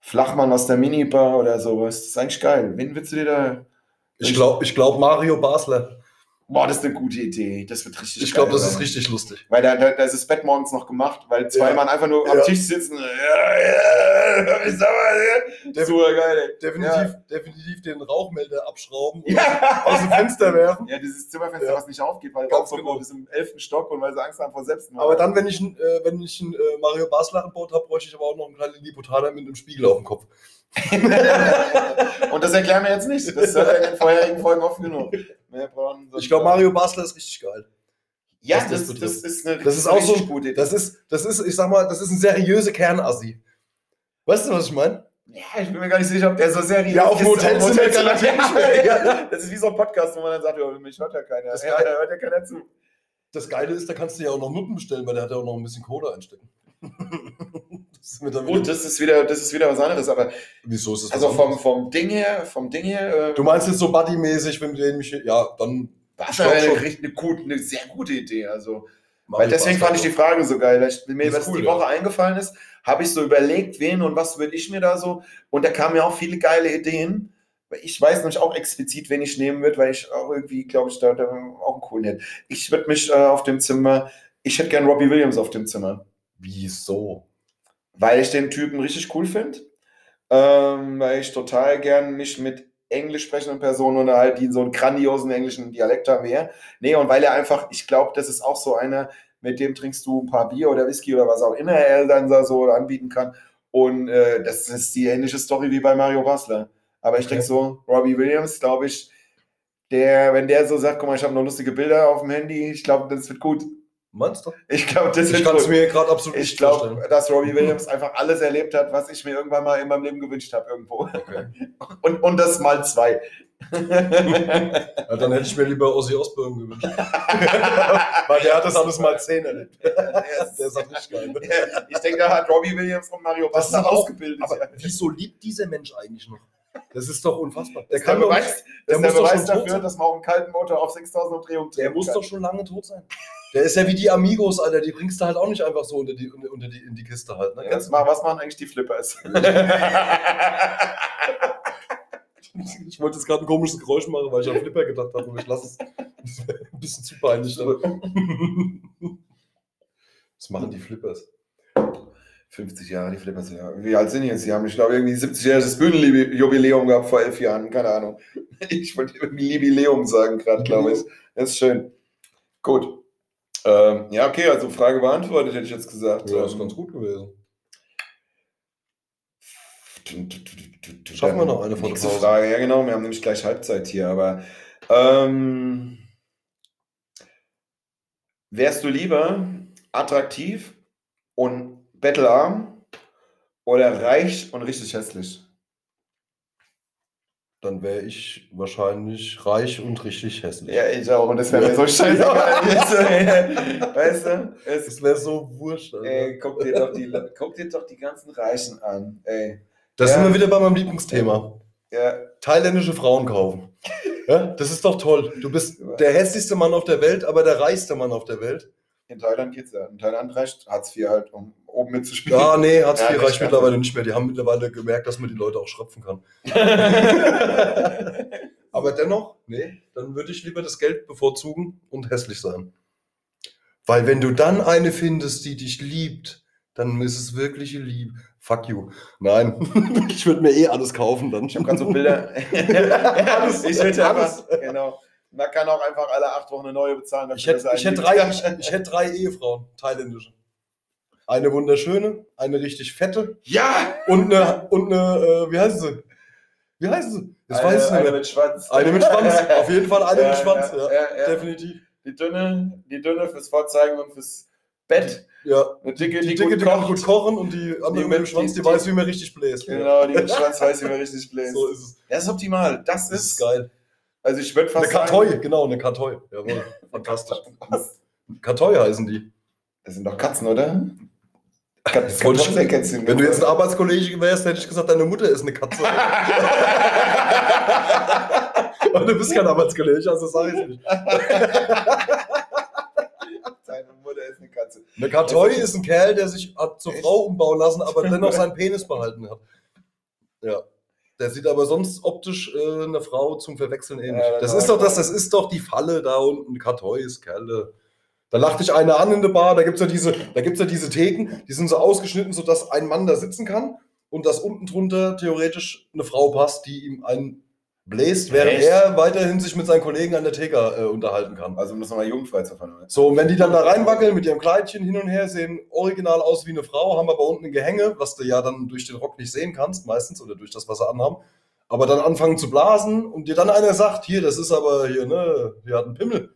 Flachmann aus der Minibar oder sowas. Das ist eigentlich geil. Wen würdest du dir da. Ich glaube, ich glaub Mario Basler. Boah, das ist eine gute Idee. Das wird richtig Ich glaube, das ist sein. richtig lustig. Weil da, da, da ist das Bett morgens noch gemacht, weil zwei Ja. Mann einfach nur am Ja. Tisch sitzen. Ja, ja, ich sag mal, ja. Super geil, ey. Definitiv, definitiv den Rauchmelder abschrauben und Ja. aus dem Fenster werfen. Ja, dieses Zimmerfenster, Ja. was nicht aufgeht, weil Ganz genau. bis im elften Stock und weil sie Angst haben vor Selbstmord. Aber dann, wenn ich, äh, wenn ich einen äh, Mario Basler an Bord habe, bräuchte ich aber auch noch einen kleinen Lilliputaner mit einem Spiegel auf dem Kopf. und das erklären wir jetzt nicht. Das ist ja in den vorherigen Folgen oft genug. Ich glaube, Mario Basler ist richtig geil. Ja, das das, das, ist eine Das ist auch so, gute Idee. das ist, das ist, ich sag mal, das ist ein seriöse Kernassi. Weißt du, was ich meine? Ja, ich bin mir gar nicht sicher, ob der so seriös Ja, auf dem ist. Hotelzimmer garantiert nicht mehr. Ja, Das ist wie so ein Podcast, wo man dann sagt, ja, mich hört ja keiner. Das ja, da hört ja keiner zu. Das Geile ist, da kannst du ja auch noch Nutten bestellen, weil der hat ja auch noch ein bisschen Kohle einstecken. das Gut, wieder, das ist wieder, das ist wieder was anderes, aber wieso ist das also vom, vom Ding her, vom Ding her, äh, Du meinst jetzt so buddymäßig, wenn wir mich, ja, dann war das glaub eine, eine, gute, eine sehr gute Idee. Also, Mario weil deswegen Bart fand ich die Frage so geil. Ich, mir was cool, die ja. Woche eingefallen ist, habe ich so überlegt, wen und was würde ich mir da so. Und da kamen mir auch viele geile Ideen. Weil Ich weiß nämlich auch explizit, wen ich nehmen würde, weil ich auch irgendwie, glaube ich, da, da auch einen coolen hätte. Ich würde mich äh, auf dem Zimmer, ich hätte gern Robbie Williams auf dem Zimmer. Wieso? weil ich den Typen richtig cool finde. Ähm, weil ich total gern mich mit englisch sprechenden Personen unterhalte, die so einen grandiosen englischen Dialekt haben wie er. Nee, und weil er einfach, ich glaube, das ist auch so einer, mit dem trinkst du ein paar Bier oder Whisky oder was auch immer er dann da so anbieten kann. Und äh, das ist die ähnliche Story wie bei Mario Basler. Aber ich Okay. denke so, Robbie Williams, glaube ich, der, wenn der so sagt, guck mal, ich habe noch lustige Bilder auf dem Handy, ich glaube, das wird gut. Meinst du? Ich glaube, das Ich wird kann es mir gerade absolut Ich glaube, dass Robbie Williams einfach alles erlebt hat, was ich mir irgendwann mal in meinem Leben gewünscht habe, irgendwo. Okay. Und, und das mal zwei. Ja, dann hätte ich mir lieber Ozzy Osbourne gewünscht. Weil der hat das alles mal zehn erlebt. Der ist halt richtig geil. Ne? ich denke, da hat Robbie Williams und Mario Basta auch- ausgebildet. Aber wieso liebt dieser Mensch eigentlich noch? Das ist doch unfassbar. Der der kann doch Beweis, das der der muss doch Beweis dafür, dass man auch einen kalten Motor auf 6000 Umdrehungen Der muss kann. doch schon lange tot sein. Der ist ja wie die Amigos, Alter. Die bringst du halt auch nicht einfach so unter die, unter, die, in die Kiste halt. Ne? Ja, was, machen, was machen eigentlich die Flippers? Ich wollte jetzt gerade ein komisches Geräusch machen, weil ich an Flipper gedacht habe, aber ich lasse es. Das wäre ein bisschen zu peinlich. Was machen die Flippers? 50 Jahre, die Flippers. Ja. Wie alt sind die jetzt? Die haben, ich glaube, irgendwie 70-jähriges Bühnenjubiläum gehabt vor elf Jahren. Keine Ahnung. Ich wollte irgendwie Jubiläum sagen gerade, glaube ich. Das ist schön. Gut. Ähm, ja, okay, also Frage beantwortet, hätte ich jetzt gesagt. Ja, ist Ähm, ganz gut gewesen. Schaffen wir noch eine der Nächste? Frage, ja genau, wir haben nämlich gleich Halbzeit hier, aber ähm, wärst du lieber attraktiv und bettelarm oder reich und richtig hässlich? Dann wäre ich wahrscheinlich reich und richtig hässlich. Ja, ich auch, und das wäre mir so scheißegal. weißt du? Es, Das wäre so wurscht. Alter. ey, guck dir, doch die, guck dir doch die ganzen Reichen an. Ey. da ja. sind wir wieder bei meinem Lieblingsthema. Ja, Thailändische Frauen kaufen. Ja, das ist doch toll. Du bist der hässlichste Mann auf der Welt, aber der reichste Mann auf der Welt. In Thailand geht's ja. In Thailand reicht Hartz IV halt, um oben mitzuspielen. Ja, nee, Hartz Ja, IV das reicht mittlerweile nicht mehr. Die haben mittlerweile gemerkt, dass man die Leute auch schröpfen kann. Aber dennoch, nee, dann würde ich lieber das Geld bevorzugen und hässlich sein. Weil wenn du dann eine findest, die dich liebt, dann ist es wirkliche Liebe. Fuck you. Nein, ich würde mir eh alles kaufen dann. Ich habe gerade so Bilder. Alles, ich hätte alles. einfach, genau. Man kann auch einfach alle acht Wochen eine neue bezahlen. Ich hätte, ich, hätte drei, ich, ich hätte drei Ehefrauen, thailändische. Eine wunderschöne, eine richtig fette Ja! und eine, und eine äh, wie heißen sie? Wie heißen sie? Das eine, weiß ich nicht eine mit Schwanz. Eine mit Schwanz. Auf jeden Fall eine Ja, mit Schwanz. Ja, ja, ja, definitiv. Die dünne, die dünne fürs Vorzeigen und fürs Bett. Ja. Eine dicke, Die, die, dicke, gut die kann gut kochen und die andere Die mit dem Schwanz, die- die, die- weiß, wie man richtig bläst. Genau, die mit Schwanz weiß, wie man richtig bläst. So ist es. Das ist optimal. Das Das ist, ist geil. Also ich würde Eine fast sagen... Kartoi, genau, eine Kartoi. Jawohl. Fantastisch. Was? Kartoi heißen die. Das sind doch Katzen, oder? Kennst du Wenn du jetzt ein Arbeitskollege wärst, hätte ich gesagt, deine Mutter ist eine Katze. Aber du bist kein Arbeitskollege, also sag ich nicht. Deine Mutter ist eine Katze. Eine Kartoi ist ein Kerl, der sich hat zur? Frau umbauen lassen, aber dennoch seinen Penis behalten hat. Ja. Der sieht aber sonst optisch äh, eine Frau zum Verwechseln ähnlich. Ja, das genau. ist doch das, das ist doch die Falle da unten. Kartois, Kerle. Da lacht dich einer an in der Bar, da gibt es ja, diese, da gibt's ja diese Theken, die sind so ausgeschnitten, sodass ein Mann da sitzen kann und dass unten drunter theoretisch eine Frau passt, die ihm einen bläst, während Echt? er weiterhin sich mit seinen Kollegen an der Theke äh, unterhalten kann. Also um das nochmal jugendfrei zu vernehmen. So, und wenn die dann da reinwackeln mit ihrem Kleidchen hin und her, sehen original aus wie eine Frau, haben aber unten ein Gehänge, was du ja dann durch den Rock nicht sehen kannst, meistens, oder durch das, was sie anhaben. Aber dann anfangen zu blasen und dir dann einer sagt, hier, das ist aber hier, ne, die hat einen Pimmel.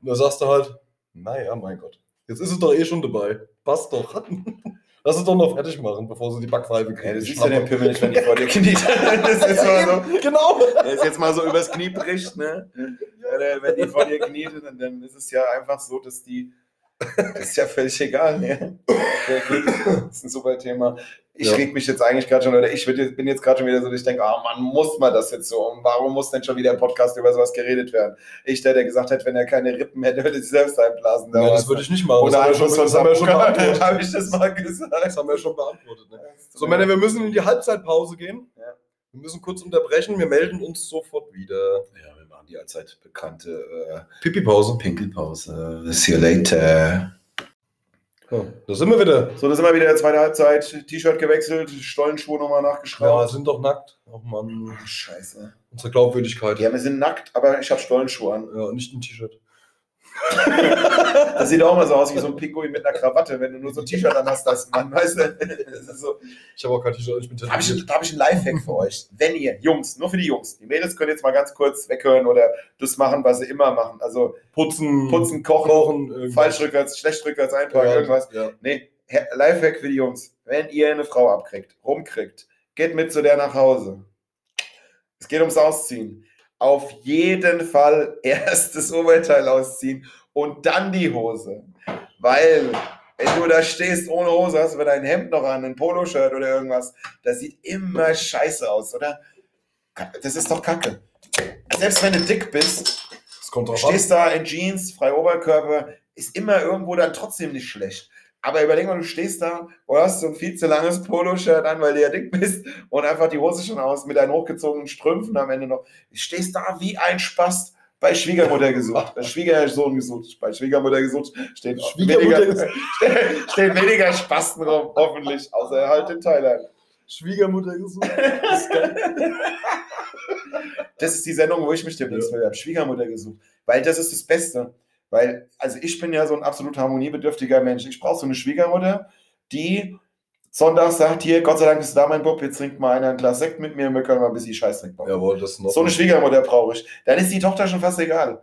Und da sagst du halt, Naja, mein Gott. Jetzt ist es doch eh schon dabei. Passt doch. Lass es doch noch fertig machen, bevor sie die Backpfeife kriegen. Ja, du siehst ja den Pimmel nicht, wenn die vor dir kniet. Das ist mal so. Genau. Der ist jetzt mal so übers Knie bricht, ne? Wenn die vor dir kniet, dann, ist es ja einfach so, dass die. Das ist ja völlig egal, ne? Das ist ein super Thema. Ich Ja. reg mich jetzt eigentlich gerade schon, oder ich bin jetzt gerade schon wieder so, dass ich denke, ah man, muss man das jetzt so? Und warum muss denn schon wieder im Podcast über sowas geredet werden? Ich, der, der gesagt hat, wenn er keine Rippen hätte, würde sich selbst einblasen. Ja, das würde ich nicht machen. Oder Das haben wir schon, das haben wir schon beantwortet. habe ich das mal gesagt. Das haben wir schon beantwortet. Ne? So, Männer, wir müssen in die Halbzeitpause gehen. Ja. Wir müssen kurz unterbrechen. Wir melden uns sofort wieder. Ja, wir machen die allzeit bekannte äh, Pipi-Pause. Pinkelpause. See you later. Ja, da sind wir wieder. So, das ist immer wieder der zweite Halbzeit. T-Shirt gewechselt, Stollenschuhe nochmal Ja, nachgeschraubt. sind doch nackt. Oh Mann, Ach, scheiße. unsere Glaubwürdigkeit. Ja, wir sind nackt, aber ich habe Stollenschuhe an. Ja, nicht ein T-Shirt. Das sieht auch mal so aus wie so ein Pinguin mit einer Krawatte, wenn du nur so ein T-Shirt an hast, das Mann, weißt du? So. Ich habe auch kein T-Shirt, ich bin Da habe ich, hab ich einen Lifehack für euch. Wenn ihr, Jungs, nur für die Jungs, die Mädels können jetzt mal ganz kurz weghören oder das machen, was sie immer machen. Also Putzen, putzen, kochen, kochen, falsch rückwärts, schlecht rückwärts eintragen, Ja, irgendwas. Ja. Nee, Lifehack für die Jungs. Wenn ihr eine Frau abkriegt, rumkriegt, geht mit zu der nach Hause. Es geht ums Ausziehen. Auf jeden Fall erst das Oberteil ausziehen und dann die Hose. Weil, wenn du da stehst ohne Hose, hast du wieder ein Hemd noch an, ein Poloshirt oder irgendwas. Das sieht immer scheiße aus, oder? Das ist doch kacke. Selbst wenn du dick bist, stehst da in Jeans, frei Oberkörper, ist immer irgendwo dann trotzdem nicht schlecht. Aber überleg mal, du stehst da und hast so ein viel zu langes Poloshirt an, weil du ja dick bist und einfach die Hose schon aus mit deinen hochgezogenen Strümpfen am Ende noch. Du stehst da wie ein Spast bei Schwiegermutter gesucht, bei Schwiegersohn gesucht, bei Schwiegermutter gesucht, stehen Schwiegermutter weniger, stehen, stehen weniger Spasten rum, hoffentlich, außer halt in Thailand. Schwiegermutter gesucht. Das ist geil. Das ist die Sendung, wo ich mich demnächst Ja. habe. Schwiegermutter gesucht. Weil das ist das Beste. Weil, also ich bin ja so ein absolut harmoniebedürftiger Mensch. Ich brauche so eine Schwiegermutter, die sonntags sagt, hier, Gott sei Dank bist du da, mein Bub, jetzt trinkt mal einer ein Glas Sekt mit mir und wir können mal ein bisschen Scheiß trinken. Jawohl, das ist noch. So eine Schwiegermutter brauche ich. Dann ist die Tochter schon fast egal.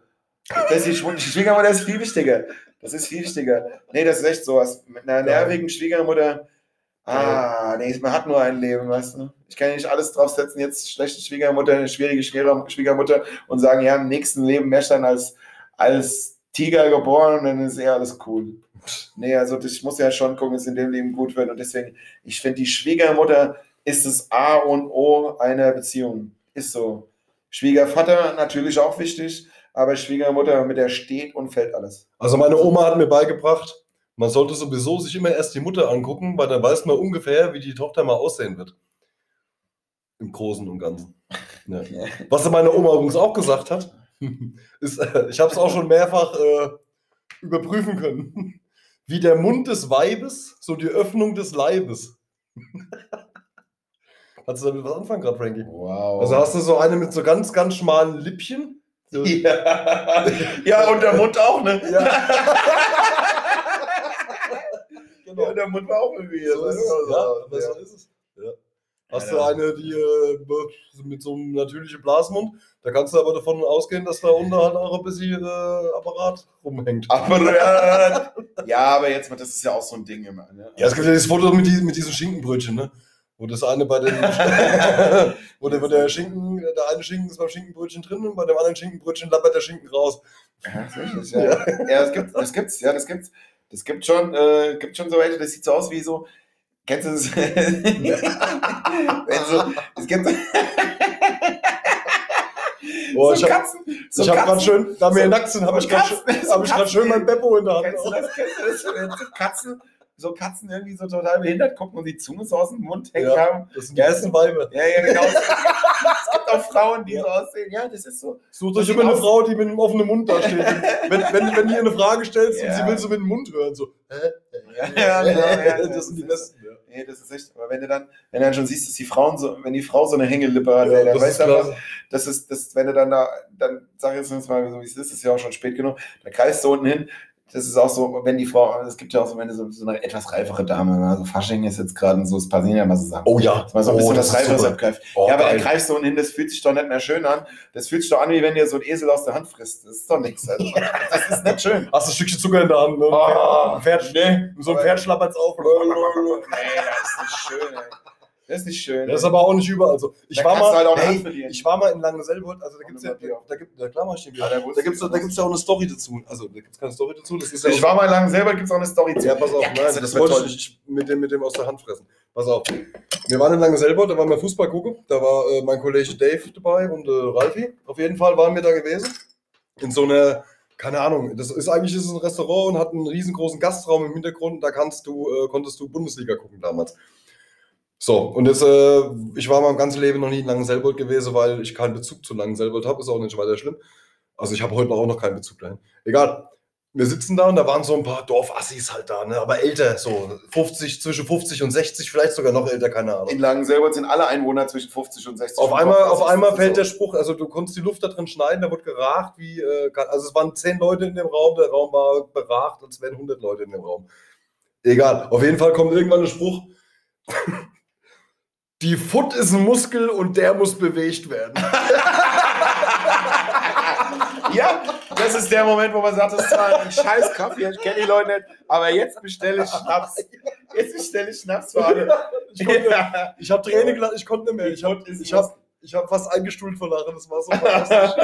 Das die, Schw- die Schwiegermutter ist viel wichtiger. Das ist viel wichtiger. Nee, das ist echt sowas. Mit einer nervigen Schwiegermutter, ah, nee, man hat nur ein Leben, weißt du. Ich kann ja nicht alles draufsetzen, jetzt schlechte Schwiegermutter, eine schwierige Schwieger- Schwiegermutter und sagen, ja, im nächsten Leben du dann als, als Tiger geboren, dann ist eher alles cool. Nee, also das- ich muss ja schon gucken, dass es in dem Leben gut wird. Und deswegen, ich finde, die Schwiegermutter ist das A und O einer Beziehung. Ist so. Schwiegervater natürlich auch wichtig, aber Schwiegermutter, mit der steht und fällt alles. Also meine Oma hat mir beigebracht, man sollte sowieso sich immer erst die Mutter angucken, weil dann weiß man ungefähr, wie die Tochter mal aussehen wird. Im Großen und Ganzen. Ja. Was meine Oma übrigens auch gesagt hat, ist, äh, ich habe es auch schon mehrfach äh, überprüfen können, wie der Mund des Weibes, so die Öffnung des Leibes. Kannst du damit was anfangen gerade, Frankie? Wow. Also hast du so eine mit so ganz, ganz schmalen Lippchen. So- ja. ja, und der Mund auch, ne? Genau. Ja, der Mund war auch irgendwie. So ist es. Ja, ja. so ist es. Ja. Hast Ja, du ja. eine, die äh, mit so einem natürlichen Blasmund, da kannst du aber davon ausgehen, dass da unten halt auch ein bisschen äh, Apparat rumhängt. Apparat. ja, aber jetzt, das ist ja auch so ein Ding immer. Ne? Ja, es gibt ja dieses Foto mit, die, mit diesen Schinkenbrötchen, ne? Wo das eine bei den, wo, der, wo der Schinken, der eine Schinken ist beim Schinkenbrötchen drin und bei dem anderen Schinkenbrötchen lappert der Schinken raus. Ja, das ja. ja, das gibt das gibt's, ja, das gibt's. Das gibt schon, äh, gibt schon so welche, das sieht so aus wie so, kennst du das? Wenn so, es gibt Boah, so ich hab, Katzen, so ich hab grad schön, da wir so- nackt sind, habe ich gerade so hab ich grad schön mein Beppo in der Hand. Kennst du das? Kennst du das? Wenn so Katzen, so Katzen irgendwie so total behindert gucken und die Zunge so aus dem Mund hängen Ja. haben. Das sind die Ja, ersten Weiber. Ja, ja, genau. es gibt auch Frauen, die so aussehen. Ja, das ist so. Sucht euch immer eine Frau, die mit einem offenen Mund da steht. wenn, wenn, wenn ihr eine Frage stellst und Ja. sie will so mit dem Mund hören, so. Ja, ja, genau, ja, das sind die besten. Nee, das ist echt. Aber wenn du dann, wenn du dann schon siehst, dass die Frauen so, wenn die Frau so eine Hängelippe hat, Ja, ey, dann weißt du einfach, das ist, das, wenn du dann da, dann sag ich jetzt mal so, wie es ist, ist ja auch schon spät genug, da greifst du unten hin, das ist auch so, wenn die Frau, es gibt ja auch so, wenn so, so eine etwas reifere Dame, also Fasching ist jetzt gerade so, es passieren ja immer so Sachen. Oh ja. Dass man so ein oh, bisschen das ist Reiferes abgreift. Oh, ja, aber geil. greifst du unten hin, das fühlt sich doch nicht mehr schön an. Das fühlt sich doch an, wie wenn dir so ein Esel aus der Hand frisst. Das ist doch nichts. Also, das ist nicht schön. Hast du ein Stückchen Zucker in der Hand, ne? Oh, Ein Pferd, nee. so ein Pferd schlappert's auf. Nee, das ist nicht schön, ey. Das ist nicht schön. Das ist aber auch nicht überall so. Ich Da war mal, halt hey, ich war mal in Langenselbold, also da gibt's ja, Und eine da gibt, da, klar ich den wieder. da wusste Da da gibt's ja auch eine Story dazu. Also, da gibt's keine Story dazu, das ist ja ich auch- war mal lang selber, gibt es auch eine Story zu. Ja, pass auf, Ja, nein, das, das wird wollte toll. ich nicht mit dem, mit dem aus der Hand fressen. Pass auf. Wir waren in Langenselbold, da waren wir Fußball gucken. Da war äh, mein Kollege Dave dabei und äh, Ralfi. Auf jeden Fall waren wir da gewesen. In so einer, keine Ahnung, das ist eigentlich ist es ein Restaurant und hat einen riesengroßen Gastraum im Hintergrund. Da kannst du, äh, konntest du Bundesliga gucken damals. So, und das, äh, ich war mein ganzes Leben noch nie in Langenselbold gewesen, weil ich keinen Bezug zu Langenselbold habe. Ist auch nicht weiter schlimm. Also ich habe heute auch noch keinen Bezug dahin. Egal. Wir sitzen da und da waren so ein paar Dorfassis halt da, ne? aber älter, so 50, zwischen 50 und 60, vielleicht sogar noch älter, keine Ahnung. In Langen selber sind alle Einwohner zwischen 50 und 60. Auf einmal, auf einmal fällt so. der Spruch, also du konntest die Luft da drin schneiden, da wurde geragt, wie, äh, also es waren zehn Leute in dem Raum, der Raum war beragt, als wären 100 Leute in dem Raum. Egal, auf jeden Fall kommt irgendwann ein Spruch, die Foot ist ein Muskel und der muss bewegt werden. Ja, das ist der Moment, wo man sagt, das ist zwar ein scheiß Kaffee, ich kenne die Leute nicht, aber jetzt bestelle ich Schnaps. Jetzt bestelle ich Schnaps für alle. Ich, Ja. ich habe Tränen gelacht, ich konnte nicht mehr. Ich habe ich hab, ich hab fast eingestuhlt vor Lachen, das war so fantastisch.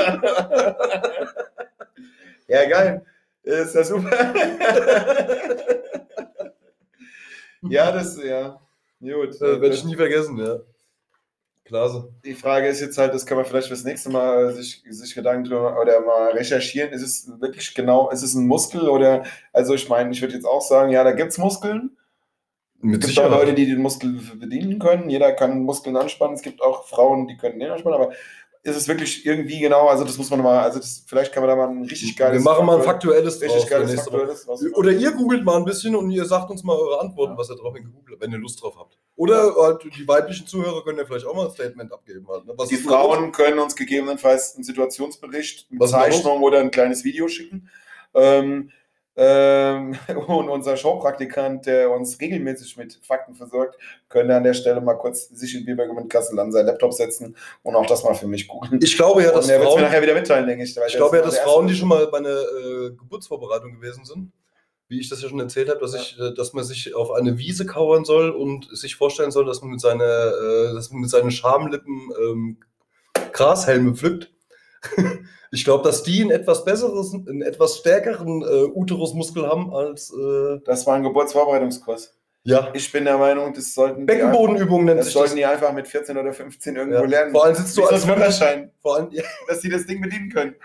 Ja, geil. Ist ja super. Ja, das, ja. Gut. Das werde ich nie vergessen, ja. Klasse. Die Frage ist jetzt halt, das kann man vielleicht fürs nächste Mal sich, sich Gedanken drüber oder mal recherchieren. Ist es wirklich genau, ist es ein Muskel oder, also ich meine, ich würde jetzt auch sagen, ja, da gibt es Muskeln. Mit Es gibt auch Leute, die den Muskel bedienen können. Jeder kann Muskeln anspannen. Es gibt auch Frauen, die können den anspannen. Aber ist es wirklich irgendwie genau? Also das muss man mal, also das, vielleicht kann man da mal ein richtig geiles... Wir machen mal ein Faktuell- faktuelles richtig draus geiles. Faktuelles. was- Oder ihr googelt mal ein bisschen und ihr sagt uns mal eure Antworten, was ihr drauf gegoogelt habt, wenn ihr Lust drauf habt. Oder halt die weiblichen Zuhörer können ja vielleicht auch mal ein Statement abgeben. Halt, ne? Die Frauen können uns gegebenenfalls einen Situationsbericht, eine Was? Zeichnung oder ein kleines Video schicken. Ähm, ähm, und unser Showpraktikant, der uns regelmäßig mit Fakten versorgt, könnte an der Stelle mal kurz sich in Bierberg mit Kassel an seinen Laptop setzen und auch das mal für mich googeln. Ich glaube ja, dass Frauen, nachher wieder mitteilen, denke ich. ich glaube ja, dass Frauen, die schon mal bei einer äh, Geburtsvorbereitung gewesen sind, wie ich das ja schon erzählt habe, dass, Ja. ich, äh, dass man sich auf eine Wiese kauern soll und sich vorstellen soll, dass man mit, seiner, äh, dass man mit seinen Schamlippen ähm, Grashelme pflückt. Ich glaube, dass die einen etwas besseres, einen etwas stärkeren äh, Uterusmuskel haben als äh, Das war ein Geburtsvorbereitungskurs. ja. Ich bin der Meinung, das sollten die, Beckenbodenübung nennt das sich das. sollten die einfach mit 14 oder 15 irgendwo Ja. lernen. Vor allem sitzt du als ein Führerschein, vor allem, ja, dass die das Ding bedienen können.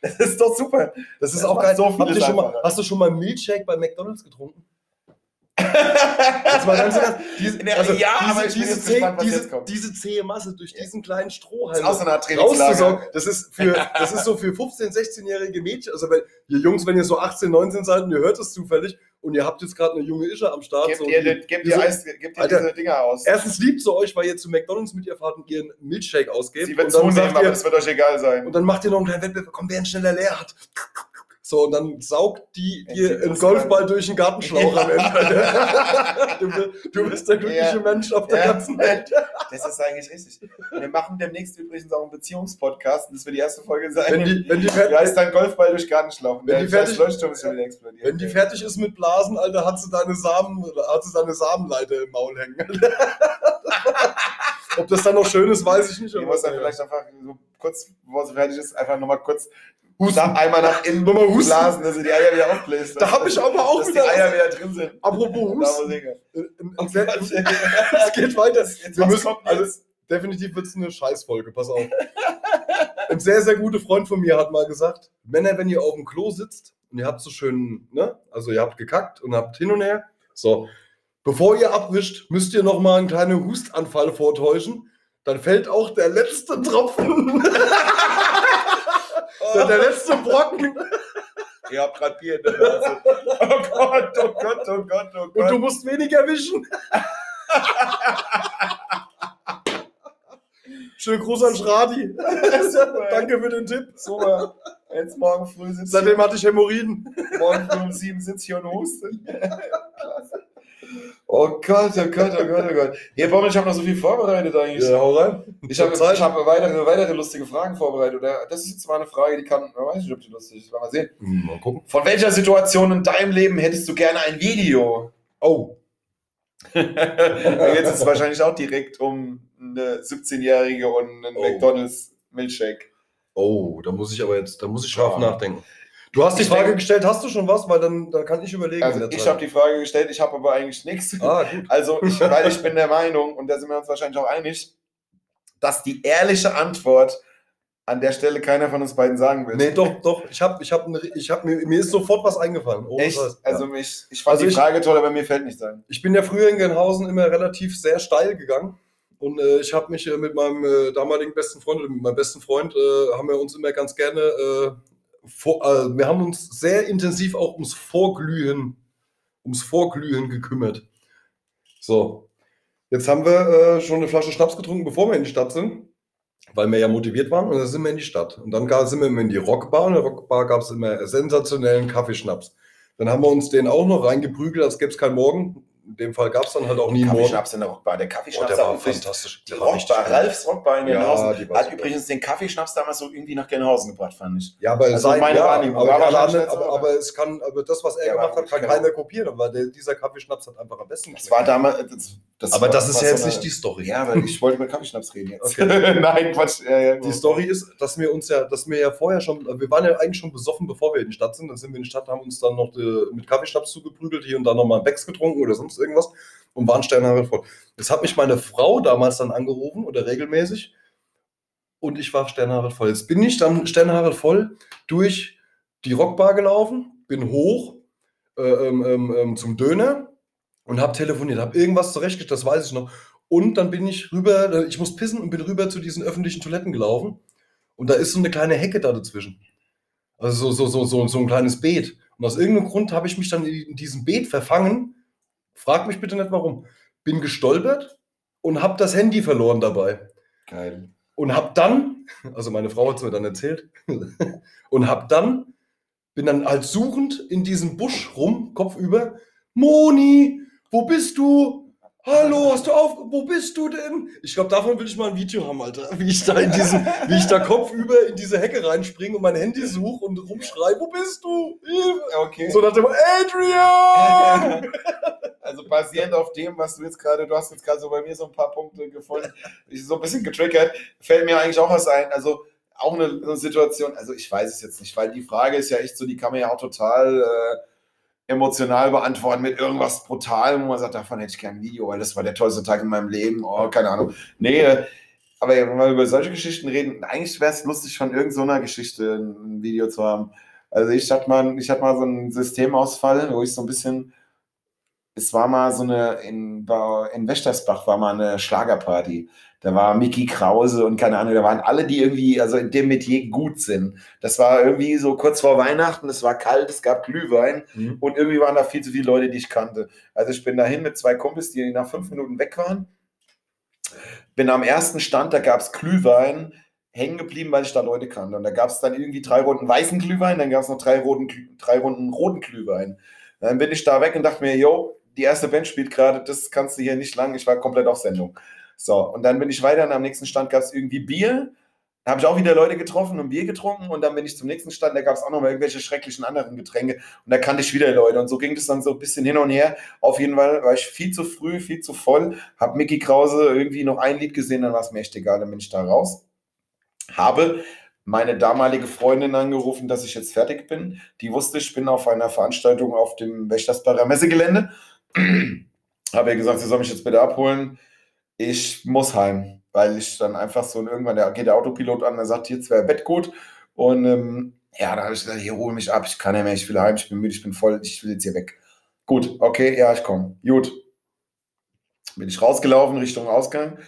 Das ist doch super. das ist Das auch macht geil. so ihr schon mal, hast du schon mal Milkshake bei McDonalds getrunken? Jetzt mal ganz ernst, diese, Ja, also ja, diese, aber ich diese, zäh, gespannt, diese, diese zähe Masse durch Ja. diesen kleinen Das Strohhalm ist auch so eine Art Trainingslager. rauszusaugen, das ist, für, das ist so für 15-, 16-jährige Mädchen, also wenn, ihr Jungs, wenn ihr so 18, 19 seid und ihr hört es zufällig und ihr habt jetzt gerade eine junge Ische am Start, Gebt so, ihr, die- gebt die ihr, so- Eis, gebt ihr Alter, diese Dinger aus. erstens liebt sie euch, weil ihr zu McDonalds mit ihr fahrt und ihren Milkshake ausgebt Sie wird zunehmen, aber ihr, das wird euch egal sein. Und dann macht ihr noch einen kleinen Wettbewerb, komm, wer ihn schneller leer hat. So, und dann saugt die dir die einen Golfball durch den Gartenschlauch am Ende. du, bist- du bist der glückliche Ja. Mensch auf der Ja. ganzen Welt. Das ist eigentlich richtig. Wir machen demnächst übrigens auch einen Beziehungspodcast das wird die erste Folge sein. Wenn die, wenn die, fertig, heißt dein Golfball durch Gartenschlaufen? Wenn die Der fertig- Leuchtturm ist wieder explodiert. wenn die fertig ist mit Blasen, Alter, hat sie deine Samen, hat sie deine Samenleiter im Maul hängen. Ob das dann noch schön ist, weiß ich nicht. Die aber- muss dann vielleicht einfach so kurz, bevor sie fertig ist, einfach nochmal kurz nach, einmal nach innen Nochmal husten. blasen, dass sie die Eier wieder aufbläst. Da habe ich aber auch dass die wieder. Eier wieder drin sind. Apropos Husten. sehr- Es geht weiter. Jetzt, Wir müssen, also, definitiv wird es eine Scheißfolge, pass auf. Ein sehr, sehr guter Freund von mir hat mal gesagt, Männer, wenn ihr auf dem Klo sitzt und ihr habt so schön, ne, also ihr habt gekackt und habt hin und her, so, bevor ihr abwischt, müsst ihr noch mal einen kleinen Hustanfall vortäuschen, dann fällt auch der letzte Tropfen, der, der letzte Brocken Ihr habt gerade Bier in der Nase. Oh Gott, oh Gott, oh Gott, oh und du Gott. musst weniger wischen. Schönen Gruß an Schradi. Danke für den Tipp. Super. Jetzt morgen früh sitze Seitdem hatte ich Hämorrhoiden. morgen früh um sieben sitze ich und huste. Oh Gott, oh Gott, oh Gott, oh Gott. Hier, Bommel, ich habe noch so viel vorbereitet eigentlich. Ja, hau rein. Ich habe hab weitere, weitere lustige Fragen vorbereitet. Oder das ist jetzt mal eine Frage, die kann, man weiß nicht, ob die lustig ist. Mal sehen. Hm, Mal gucken. Von welcher Situation in deinem Leben hättest du gerne ein Video? Oh. da geht es jetzt wahrscheinlich auch direkt um eine 17-Jährige und einen Oh. McDonalds Milkshake. Oh, da muss ich aber jetzt, da muss ich scharf Ja. nachdenken. Du hast die Ich Frage denke- gestellt, hast du schon was? Weil dann, dann kann ich überlegen. Also ich habe die Frage gestellt, ich habe aber eigentlich nichts. Ah, gut. Also ich, weil ich bin der Meinung, und da sind wir uns wahrscheinlich auch einig, dass die ehrliche Antwort an der Stelle keiner von uns beiden sagen will. Nee, doch, doch. Ich hab, ich hab, ich hab mir, mir ist sofort was eingefallen. Ohne Echt? Scheiß. Also ja. mich, ich fand Also die ich- Frage toll, aber mir fällt nichts ein. Ich bin ja früher in Gelnhausen immer relativ sehr steil gegangen. Und äh, ich habe mich äh, mit meinem äh, damaligen besten Freund, oder mit meinem besten Freund, äh, haben wir uns immer ganz gerne, äh, vor, äh, wir haben uns sehr intensiv auch ums Vorglühen, ums Vorglühen gekümmert. So, jetzt haben wir äh, schon eine Flasche Schnaps getrunken, bevor wir in die Stadt sind, weil wir ja motiviert waren und dann sind wir in die Stadt. Und dann sind wir in die Rockbar und in der Rockbar gab es immer sensationellen Kaffeeschnaps. Dann haben wir uns den auch noch reingeprügelt, als gäbe es keinen Morgen. In dem Fall gab es dann halt auch nie einen Morgen. Kaffeeschnaps in der Rockbar. Der Oh, Kaffeeschnaps der hat war fantastisch. Die Der war Rockbar, gut. Ralfs Rockbar in Ja, Gelnhausen, war hat super. übrigens den Kaffeeschnaps damals so irgendwie nach Gelnhausen gebracht, fand ich. Ja, aber, Also sein, meine ja, Wahrnehmung. aber, aber, aber- aber es kann, aber das, was er Ja, gemacht aber hat, kann genau. keiner kopieren, weil der, dieser Kaffeeschnaps hat einfach am besten Das war damals. Das, das aber war, das ist ja so jetzt eine- nicht die Story. Ja, weil ich wollte über Kaffeeschnaps reden jetzt. Okay. Nein, Quatsch. Ja, ja, Die Story ist, dass wir uns ja, dass wir ja vorher schon, wir waren ja eigentlich schon besoffen, bevor wir in die Stadt sind. Dann sind wir in die Stadt, haben uns dann noch äh, mit Kaffeeschnaps zugeprügelt, hier und da nochmal Becks getrunken oder sonst irgendwas und waren Sternhaare voll. Jetzt hat mich meine Frau damals dann angerufen oder regelmäßig und ich war Sternhaare voll. Jetzt bin ich dann Sternhaare voll durch die Rockbar gelaufen, bin hoch äh, ähm, ähm, ähm, zum Döner und habe telefoniert, habe irgendwas zurechtgestellt, das weiß ich noch. Und dann bin ich rüber, äh, ich muss pissen und bin rüber zu diesen öffentlichen Toiletten gelaufen. Und da ist so eine kleine Hecke da dazwischen. Also so, so, so, so, so ein kleines Beet. Und aus irgendeinem Grund habe ich mich dann in diesem Beet verfangen. Frag mich bitte nicht warum. Bin gestolpert und habe das Handy verloren dabei. Geil. Und habe dann, also meine Frau hat es mir dann erzählt, und habe dann, bin dann halt suchend in diesem Busch rum, kopfüber. Moni, wo bist du? Hallo, hast du auf? Wo bist du denn? Ich glaube, davon will ich mal ein Video haben, Alter. Wie ich da in diesen, wie ich da kopfüber in diese Hecke reinspringe und mein Handy suche und rumschreie, wo bist du? Okay. So nach dem Adrian! Also basierend auf dem, was du jetzt gerade, du hast jetzt gerade so bei mir so ein paar Punkte gefunden, ich so ein bisschen getriggert, fällt mir eigentlich auch was ein. Also auch eine, eine Situation, also ich weiß es jetzt nicht, weil die Frage ist ja echt so, die kann man ja auch total äh, emotional beantworten mit irgendwas Brutalem, wo man sagt, davon hätte ich gerne ein Video, weil das war der tollste Tag in meinem Leben. Oh, keine Ahnung. Nee, äh, aber wenn wir über solche Geschichten reden, eigentlich wäre es lustig, von irgendeiner Geschichte ein ein Video zu haben. Also ich hatte mal, ich hatte mal so einen Systemausfall, wo ich so ein bisschen es war mal so eine, in, in Wächtersbach war mal eine Schlagerparty. Da war Mickey Krause und keine Ahnung, da waren alle, die irgendwie, also in dem Metier gut sind. Das war irgendwie so kurz vor Weihnachten, es war kalt, es gab Glühwein Mhm. und irgendwie waren da viel zu viele Leute, die ich kannte. Also ich bin dahin mit zwei Kumpels, die nach fünf Minuten weg waren. Bin am ersten Stand, da gab es Glühwein, hängen geblieben, weil ich da Leute kannte. Und da gab es dann irgendwie drei Runden weißen Glühwein, dann gab es noch drei, roten, drei Runden roten Glühwein. Dann bin ich da weg und dachte mir, yo, die erste Band spielt gerade, das kannst du hier nicht lang. Ich war komplett auf Sendung. So, und dann bin ich weiter und am nächsten Stand gab es irgendwie Bier. Da habe ich auch wieder Leute getroffen und Bier getrunken und dann bin ich zum nächsten Stand, da gab es auch noch mal irgendwelche schrecklichen anderen Getränke und da kannte ich wieder Leute und so ging das dann so ein bisschen hin und her. Auf jeden Fall war ich viel zu früh, viel zu voll, habe Mickey Krause irgendwie noch ein Lied gesehen, dann war es mir echt egal, dann bin ich da raus. Habe meine damalige Freundin angerufen, dass ich jetzt fertig bin. Die wusste, ich bin auf einer Veranstaltung auf dem Wächtersbacher Messegelände. Habe ihr gesagt, sie soll mich jetzt bitte abholen. Ich muss heim, weil ich dann einfach so irgendwann der, geht der Autopilot an, der sagt, jetzt wäre Bett gut. Und ähm, ja, da habe ich gesagt, hier hol mich ab, ich kann ja mehr, ich will heim, ich bin müde, ich bin voll, ich will jetzt hier weg. Gut, okay, ja, ich komme. Gut. Bin ich rausgelaufen Richtung Ausgang.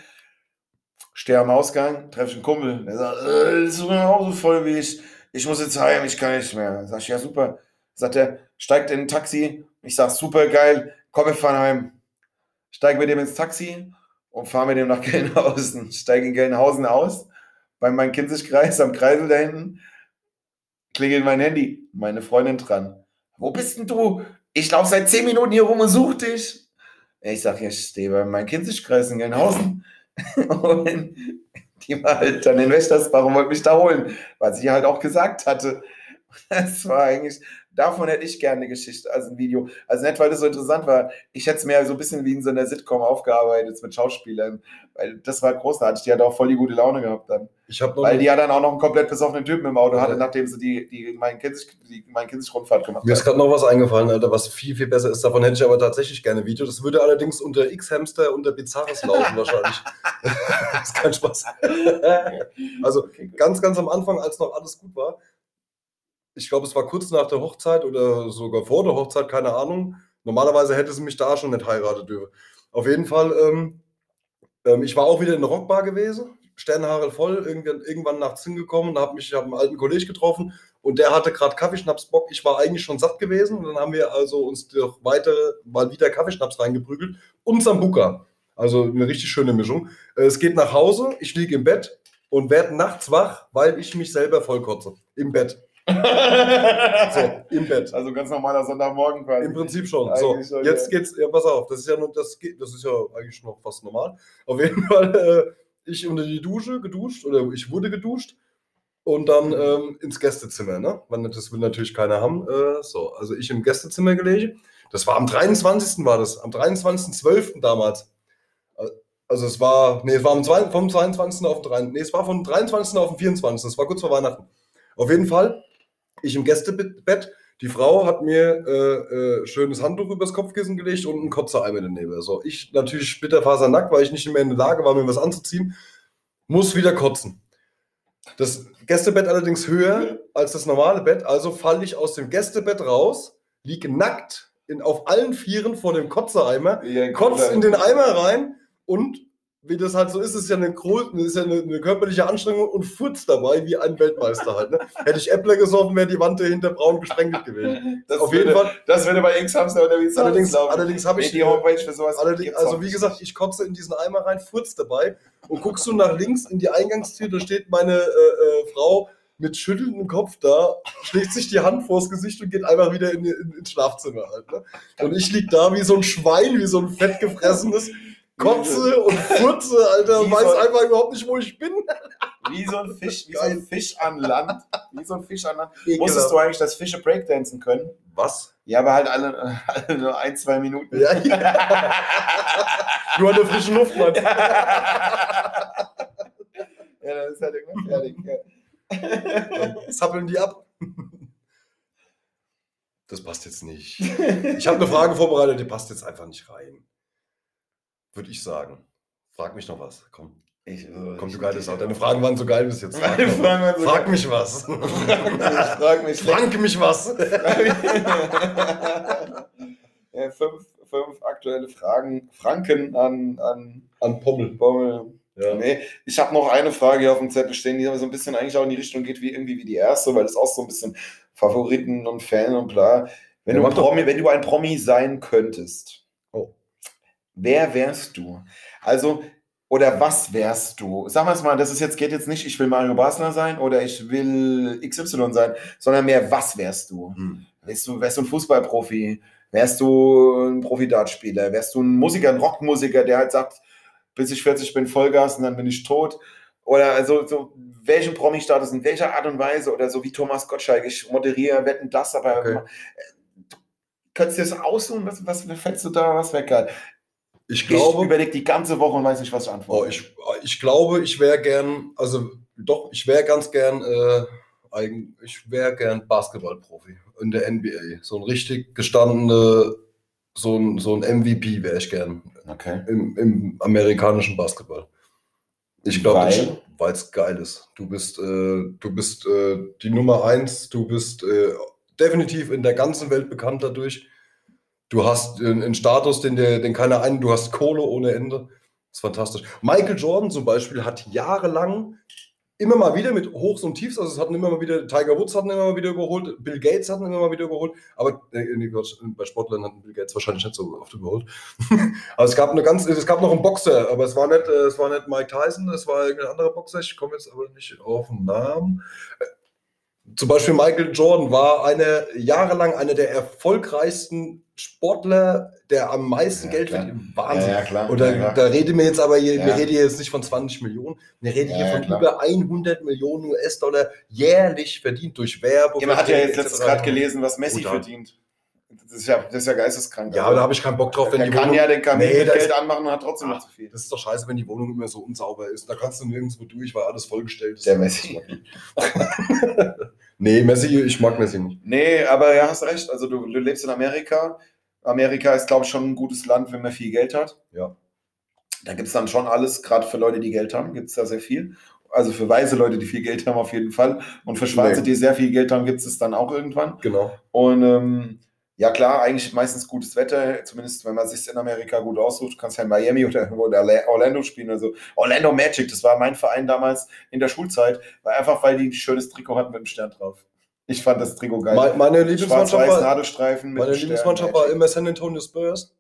Stehe am Ausgang, treffe ich einen Kumpel. Der sagt, äh, das ist mir auch so voll wie ich. Ich muss jetzt heim, ich kann nicht mehr. Sag ich, ja, super. Sagt er, steigt in ein Taxi. Ich sag, super geil, komm, wir fahren heim. Steige mit dem ins Taxi und fahre mit dem nach Gelnhausen. Steige in Gelnhausen aus, bei meinem Kinzigkreis am Kreisel da hinten. klingelt mein Handy, meine Freundin dran. Wo bist denn du? Ich laufe seit zehn Minuten hier rum und such dich. Ich sag, ich stehe bei meinem Kinzigkreis in Gelnhausen. und die war halt dann in Wächtersbach und wollte mich da holen, was ich halt auch gesagt hatte. Das war eigentlich, davon hätte ich gerne eine Geschichte, also ein Video. Also nicht, weil das so interessant war. Ich hätte es mir so ein bisschen wie in so einer Sitcom aufgearbeitet mit Schauspielern, weil das war großartig. Die hat auch voll die gute Laune gehabt dann. Ich habe noch Weil die ja dann auch noch einen komplett besoffenen Typen im Auto hatte, Ja. nachdem sie die, die mein Kindes, die mein Kindes-Rundfahrt gemacht Mir ist hat. gerade noch was eingefallen, Alter, was viel, viel besser ist. Davon hätte ich aber tatsächlich gerne ein Video. Das würde allerdings unter X-Hamster unter Bizarres laufen wahrscheinlich. das ist kein Spaß. also Okay, ganz, ganz am Anfang, als noch alles gut war. Ich glaube, es war kurz nach der Hochzeit oder sogar vor der Hochzeit, keine Ahnung. Normalerweise hätte sie mich da schon nicht heiraten dürfen. Auf jeden Fall, ähm, ähm, ich war auch wieder in der Rockbar gewesen, Sternhaare voll, irgendwann, irgendwann nachts hingekommen, habe mich, ich habe einen alten Kollegen getroffen und der hatte gerade Kaffeeschnaps-Bock. Ich war eigentlich schon satt gewesen und dann haben wir also uns doch weitere, mal wieder Kaffeeschnaps reingeprügelt und Sambuka. Also eine richtig schöne Mischung. Äh, Es geht nach Hause, ich liege im Bett und werde nachts wach, weil ich mich selber vollkotze. Im Bett. So, im Bett. Also ganz normaler Sonntagmorgen quasi. Im Prinzip schon. So, schon, jetzt ja. geht's, ja, pass auf, das ist ja nur, das geht, das ist ja eigentlich noch fast normal. Auf jeden Fall, äh, ich unter die Dusche geduscht oder ich wurde geduscht und dann ähm, ins Gästezimmer, ne? Weil das will natürlich keiner haben. Äh, so, also ich im Gästezimmer gelegen. Das war am 23. war das, am 23.12. damals. Äh, Also es war, nee, es war am vom 22. auf den 3. Nee, es war vom 23. auf den 24. Das war kurz vor Weihnachten. Auf jeden Fall, ich im Gästebett, die Frau hat mir äh, äh, schönes Handtuch übers Kopfkissen gelegt und einen Kotzereimer daneben. So, ich natürlich splitterfasernackt, weil ich nicht mehr in der Lage war, mir was anzuziehen, muss wieder kotzen. Das Gästebett allerdings höher als das normale Bett, also falle ich aus dem Gästebett raus, liege nackt in, auf allen Vieren vor dem Kotzeeimer, Ja, kotzt gut, in den Eimer rein und wie das halt so ist, ist ja eine, ist ja eine, eine körperliche Anstrengung und furzt dabei wie ein Weltmeister halt. Ne? Hätte ich Äppler gesoffen, wäre die Wand dahinter braun gesprenkelt gewesen. Das Auf jeden würde, Fall. Das würde bei oder wie Allerdings, allerdings habe Nee, ich die Homepage für sowas. Allerdings, also wie gesagt, ich kotze in diesen Eimer rein, furz dabei und guckst du nach links in die Eingangstür, da steht meine äh, äh, Frau mit schüttelndem Kopf da, schlägt sich die Hand vors Gesicht und geht einfach wieder in, in, ins Schlafzimmer halt. Ne? Und ich lieg da wie so ein Schwein, wie so ein fettgefressenes, kotze und furze, Alter, Wie weiß soll- einfach überhaupt nicht, wo ich bin. Wie so ein Fisch, wie so ein Fisch an Land. Wie so ein Fisch an Land. Ekelhaft. Wusstest du eigentlich, dass Fische Breakdancen können? Was? Ja, aber halt alle, alle nur ein, zwei Minuten. Ja, ja. Nur an der frischen Luft, Mann. Ja, dann ist halt irgendwann fertig. Ja. Zappeln die ab. Das passt jetzt nicht. Ich habe eine Frage vorbereitet, die passt jetzt einfach nicht rein. Würde ich sagen. Frag mich noch was. Komm, Ich, komm du geiles Sau. Deine Fragen waren so geil bis jetzt. Frag, Fragen waren was. so Frag geil. mich was. Frag mich. Frank mich was. ja, fünf, fünf aktuelle Fragen. Franken an, an An Pommel. Bommel. Ja. Nee, ich habe noch eine Frage hier auf dem Zettel stehen, die so ein bisschen eigentlich auch in die Richtung geht, wie irgendwie wie die erste, weil das auch so ein bisschen Favoriten und Fan und bla. Wenn, Ja, du. Promi, wenn du ein Promi sein könntest. Wer wärst du? Also, oder was wärst du? Sag mal mal, das ist jetzt, geht jetzt nicht, ich will Mario Basler sein oder ich will XY sein, sondern mehr, was wärst du? Hm. Wärst du, wärst du ein Fußballprofi? Wärst du ein Profi-Dartspieler? Wärst du ein Musiker, ein Rockmusiker, der halt sagt, bis ich 40 bin Vollgas und dann bin ich tot? Oder also so, welchen Promi-Status, in welcher Art und Weise oder so wie Thomas Gottschalk, ich moderiere, wetten das, aber Okay. du könntest dir das aussuchen, was, was fällst du da, was wäre geil? Ich Ich glaube, überlege die ganze Woche und weiß nicht, was ich antworte. oh, ich, ich glaube, ich wäre gern, also doch, ich wäre ganz gern, äh, ich wäre gern Basketballprofi in der NBA. So ein richtig gestandene, so ein, so ein MVP wäre ich gern. okay. im, im amerikanischen Basketball. Ich glaube, Weil? weil es geil ist. Du bist, äh, du bist äh, die Nummer eins, du bist äh, definitiv in der ganzen Welt bekannt dadurch. Du hast äh, einen Status, den, der, den keiner ein, du hast Kohle ohne Ende. Das ist fantastisch. Michael Jordan zum Beispiel hat jahrelang immer mal wieder mit Hochs und Tiefs, also es hatten immer mal wieder, Tiger Woods hatten immer mal wieder überholt, Bill Gates hatten immer mal wieder überholt, aber äh, bei Sportlern hatten Bill Gates wahrscheinlich nicht so oft überholt. aber es gab eine ganz, es gab noch einen Boxer, aber es war nicht, äh, es war nicht Mike Tyson, es war irgendein anderer Boxer, ich komme jetzt aber nicht auf den Namen. Zum Beispiel Michael Jordan war eine jahrelang einer der erfolgreichsten Sportler, der am meisten Ja, Geld klar. verdient. Wahnsinn. Ja, ja, klar. Ja, ja. da reden wir jetzt aber hier, wir Ja. reden hier jetzt nicht von 20 Millionen, wir reden Ja, hier von klar. über 100 Millionen US-Dollar jährlich verdient durch Werbung. Ja, man hat ja jetzt etc. letztens gerade gelesen, was Messi Brutal. verdient. Das ist ja, das ist ja geisteskrank. Ja, aber da habe ich keinen Bock drauf, wenn der die kann Wohnung... ja den Kamin Nee, mit Geld ist- anmachen und hat trotzdem noch zu viel. Das ist doch scheiße, wenn die Wohnung immer so unsauber ist. Da kannst du nirgendwo durch, weil alles vollgestellt ist. Der Messi. Nee, Messi, ich mag Messi nicht. Nee, aber ja, hast recht. Also du, du lebst in Amerika. Amerika ist, glaube ich, schon ein gutes Land, wenn man viel Geld hat. Ja. Da gibt es dann schon alles, gerade für Leute, die Geld haben, gibt es da sehr viel. Also für weise Leute, die viel Geld haben, auf jeden Fall. Und für Schwarze, Nee. die sehr viel Geld haben, gibt es es dann auch irgendwann. Genau. Und ähm, ja, klar, eigentlich meistens gutes Wetter, zumindest wenn man sich in Amerika gut aussucht. Du kannst ja in Miami oder, Orlando spielen. Also Orlando Magic, das war mein Verein damals in der Schulzeit, weil einfach weil die ein schönes Trikot hatten mit einem Stern drauf. Ich fand das Trikot geil. Me- Meine Lieblingsmannschaft war, Nadelstreifen mit meine. Lieblingsmannschaft war immer San Antonio Spurs.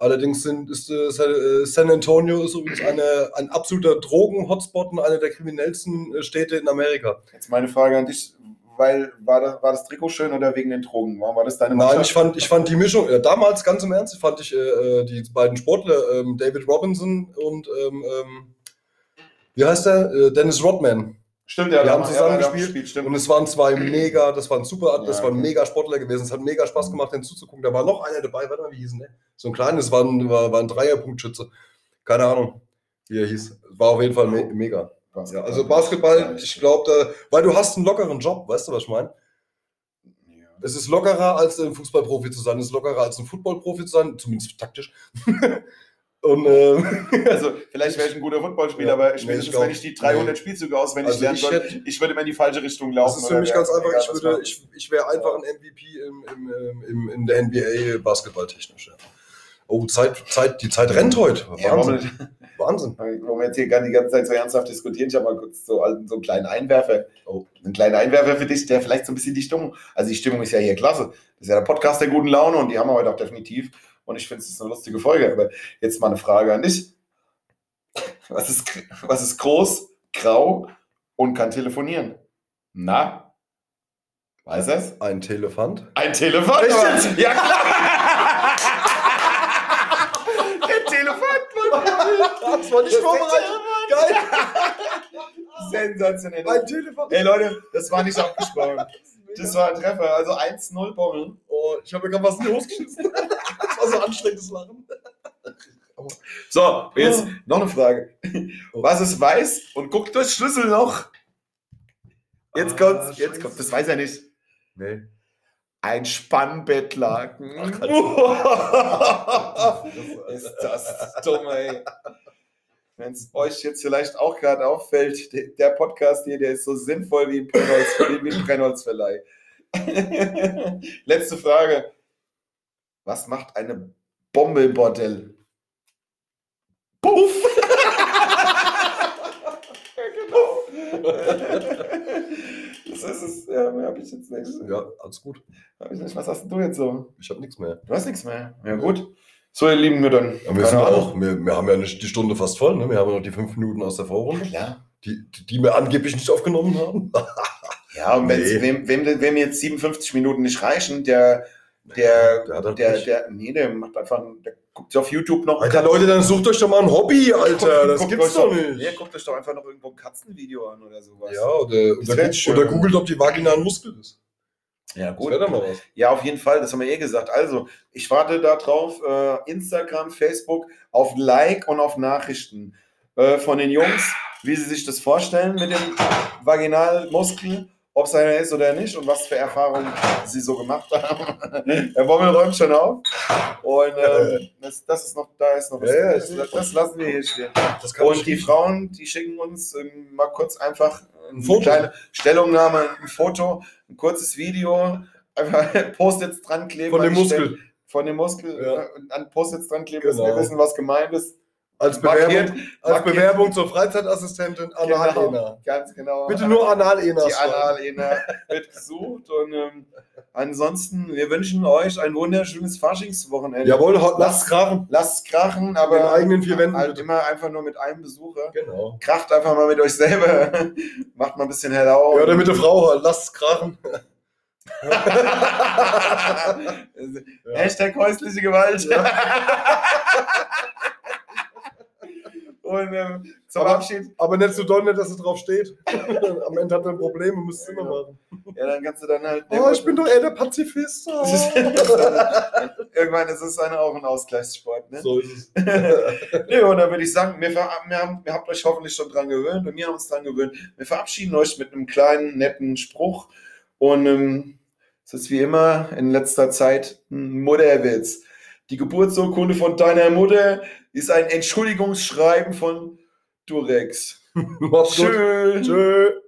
Allerdings sind, ist äh, äh, San Antonio ist übrigens eine, ein absoluter Drogen-Hotspot und eine der kriminellsten äh, Städte in Amerika. Jetzt meine Frage an dich, weil war das, war das Trikot schön oder wegen den Drogen? Warum war das deine Nein, ich Mannschaft? fand, ich fand die Mischung, äh, damals ganz im Ernst, fand ich äh, äh, die beiden Sportler, ähm, David Robinson und ähm, ähm, wie heißt der? Äh, Dennis Rodman. Stimmt, ja, die da haben ja, zusammen haben gespielt. Und es waren zwei mega, das waren super, das Ja, waren mega Sportler gewesen. Es hat mega Spaß gemacht, den zuzugucken. Da war noch einer dabei, warte mal, wie hieß denn der? So ein kleines, war ein, war, war ein Dreierpunktschütze. Keine Ahnung, wie er hieß. War auf jeden Fall me mega. Ja, also Basketball, ich glaube, weil du hast einen lockeren Job, weißt du, was ich meine? Ja. Es ist lockerer, als ein Fußballprofi zu sein. Es ist lockerer, als ein Footballprofi zu sein, zumindest taktisch. Und ähm, Also, vielleicht wäre ich ein guter Footballspieler, Ja, aber ich glaub- wenn ich die 300 nee. Spielzüge auswendig Also lernen ich würde, hätte- ich würde immer in die falsche Richtung laufen. das ist für mich ganz einfach. Ich, würde, ich, ich wäre einfach ein MVP im, im, ähm, im, in der NBA basketballtechnisch. Ja. Oh, Zeit, Zeit, die Zeit rennt heute. Ja, warum, Wahnsinn. Warum wir jetzt hier gar die ganze Zeit so ernsthaft diskutieren? Ich habe mal kurz so, so einen kleinen Einwerfer. Oh. Einen kleinen Einwerfer für dich, der vielleicht so ein bisschen die Stimmung. Also die Stimmung ist ja hier klasse. Das ist ja der Podcast der guten Laune und die haben wir heute auch definitiv. Und ich finde, es ist eine lustige Folge. Aber jetzt mal eine Frage an dich. Was ist, was ist groß, grau und kann telefonieren? Na? Weiß es? Ein Telefant. Ein jetzt? Ja, klar. Der Telefon. Das war nicht vorbereitet. Geil. Sensationell. Ein Telefant. Ey Leute, das war nicht abgesprochen. Das war ein Treffer. Also 1-0 Bommel. Oh, ich habe mir gerade was in die Hose geschissen. Das war so anstrengendes Lachen. So, jetzt noch eine Frage. Oh. Was ist weiß und guckt durchs Schlüsselloch? Jetzt Ah, kommt's, jetzt scheiße. kommt, das weiß er nicht. Nee. Ein Spannbettlaken. Ach, ist das dumm, ey. Wenn es euch jetzt vielleicht auch gerade auffällt, de- der Podcast hier, der ist so sinnvoll wie ein Brennholz, wie ein Brennholzverleih. Letzte Frage. Was macht eine Bommelbordell? Puff! ja, genau. Das ist es. Ja, mehr habe ich jetzt nicht. Ja, alles gut. Hab ich nicht. Was hast du jetzt so? Ich habe nichts mehr. Du hast nichts mehr. Ja, gut. So, ihr Lieben, wir dann. Ja, wir, sind auch, wir, wir haben ja nicht die Stunde fast voll. Ne? Wir haben ja noch die fünf Minuten aus der Vorrunde, Ja. die, die, die wir angeblich nicht aufgenommen haben. Ja, und Nee. wem, wem, wem jetzt 57 Minuten nicht reichen, der, der, Der hat halt der, nicht. der, nee, der macht einfach, der guckt sich auf YouTube noch. Alter, Leute, dann sucht euch doch mal ein Hobby, Alter. Das Guckt gibt's euch doch Nee, nicht. guckt euch doch einfach noch irgendwo ein Katzenvideo an oder sowas. Ja, oder, oder, oder googelt, ob die Vagina ein Muskel ist. Ja was. Ja, auf jeden Fall, das haben wir eh gesagt. Also, ich warte da drauf, äh, Instagram, Facebook, auf Like und auf Nachrichten äh, von den Jungs, wie sie sich das vorstellen mit dem Vaginalmuskel, ob es einer ist oder nicht und was für Erfahrungen sie so gemacht haben. Der Bommel räumt schon auf. Und äh, das, das ist noch, da ist noch was. Ja, das, das, lassen wir hier stehen. Und die Frauen, die schicken uns ähm, mal kurz einfach eine Foto. kleine Stellungnahme, ein Foto, ein kurzes Video, einfach Post-its dran kleben. Von dem Muskel. Stelle- Von dem Muskel, Ja. äh, an Post-its dran kleben, dass Genau. wir wissen, was gemeint ist. Als Markiert- Bewerbung, als markiert- Bewerbung zur Freizeitassistentin Analena. Genau, ganz genau. Bitte nur Analena. Die Analena wird gesucht und ähm, ansonsten, wir wünschen euch ein wunderschönes Faschingswochenende. Jawohl, lasst krachen. Lasst krachen, In aber eigenen vier Wänden. halt immer einfach nur mit einem Besucher. Genau. Kracht einfach mal mit euch selber. Macht mal ein bisschen heller. Ja, oder mit der Frau halt. Lasst krachen. Hashtag häusliche Gewalt. Und ähm, zum Aber- Abschied, Aber nicht so doll, nicht, dass es drauf steht. Am Ende hat er ein Problem und muss es immer machen. ja, dann kannst du dann halt. Oh, ich bin doch eher der Pazifist. Oh. Irgendwann ist es dann auch ein Ausgleichssport. Ne? So ist es. Nee, und dann würde ich sagen, wir, wir, haben, wir habt euch hoffentlich schon dran gewöhnt und wir haben uns dran gewöhnt. Wir verabschieden euch mit einem kleinen, netten Spruch. Und ähm, es ist wie immer in letzter Zeit ein Mutterwitz. Die Geburtsurkunde von deiner Mutter ist ein Entschuldigungsschreiben von Durex. Macht's gut. Tschüss. Tschö.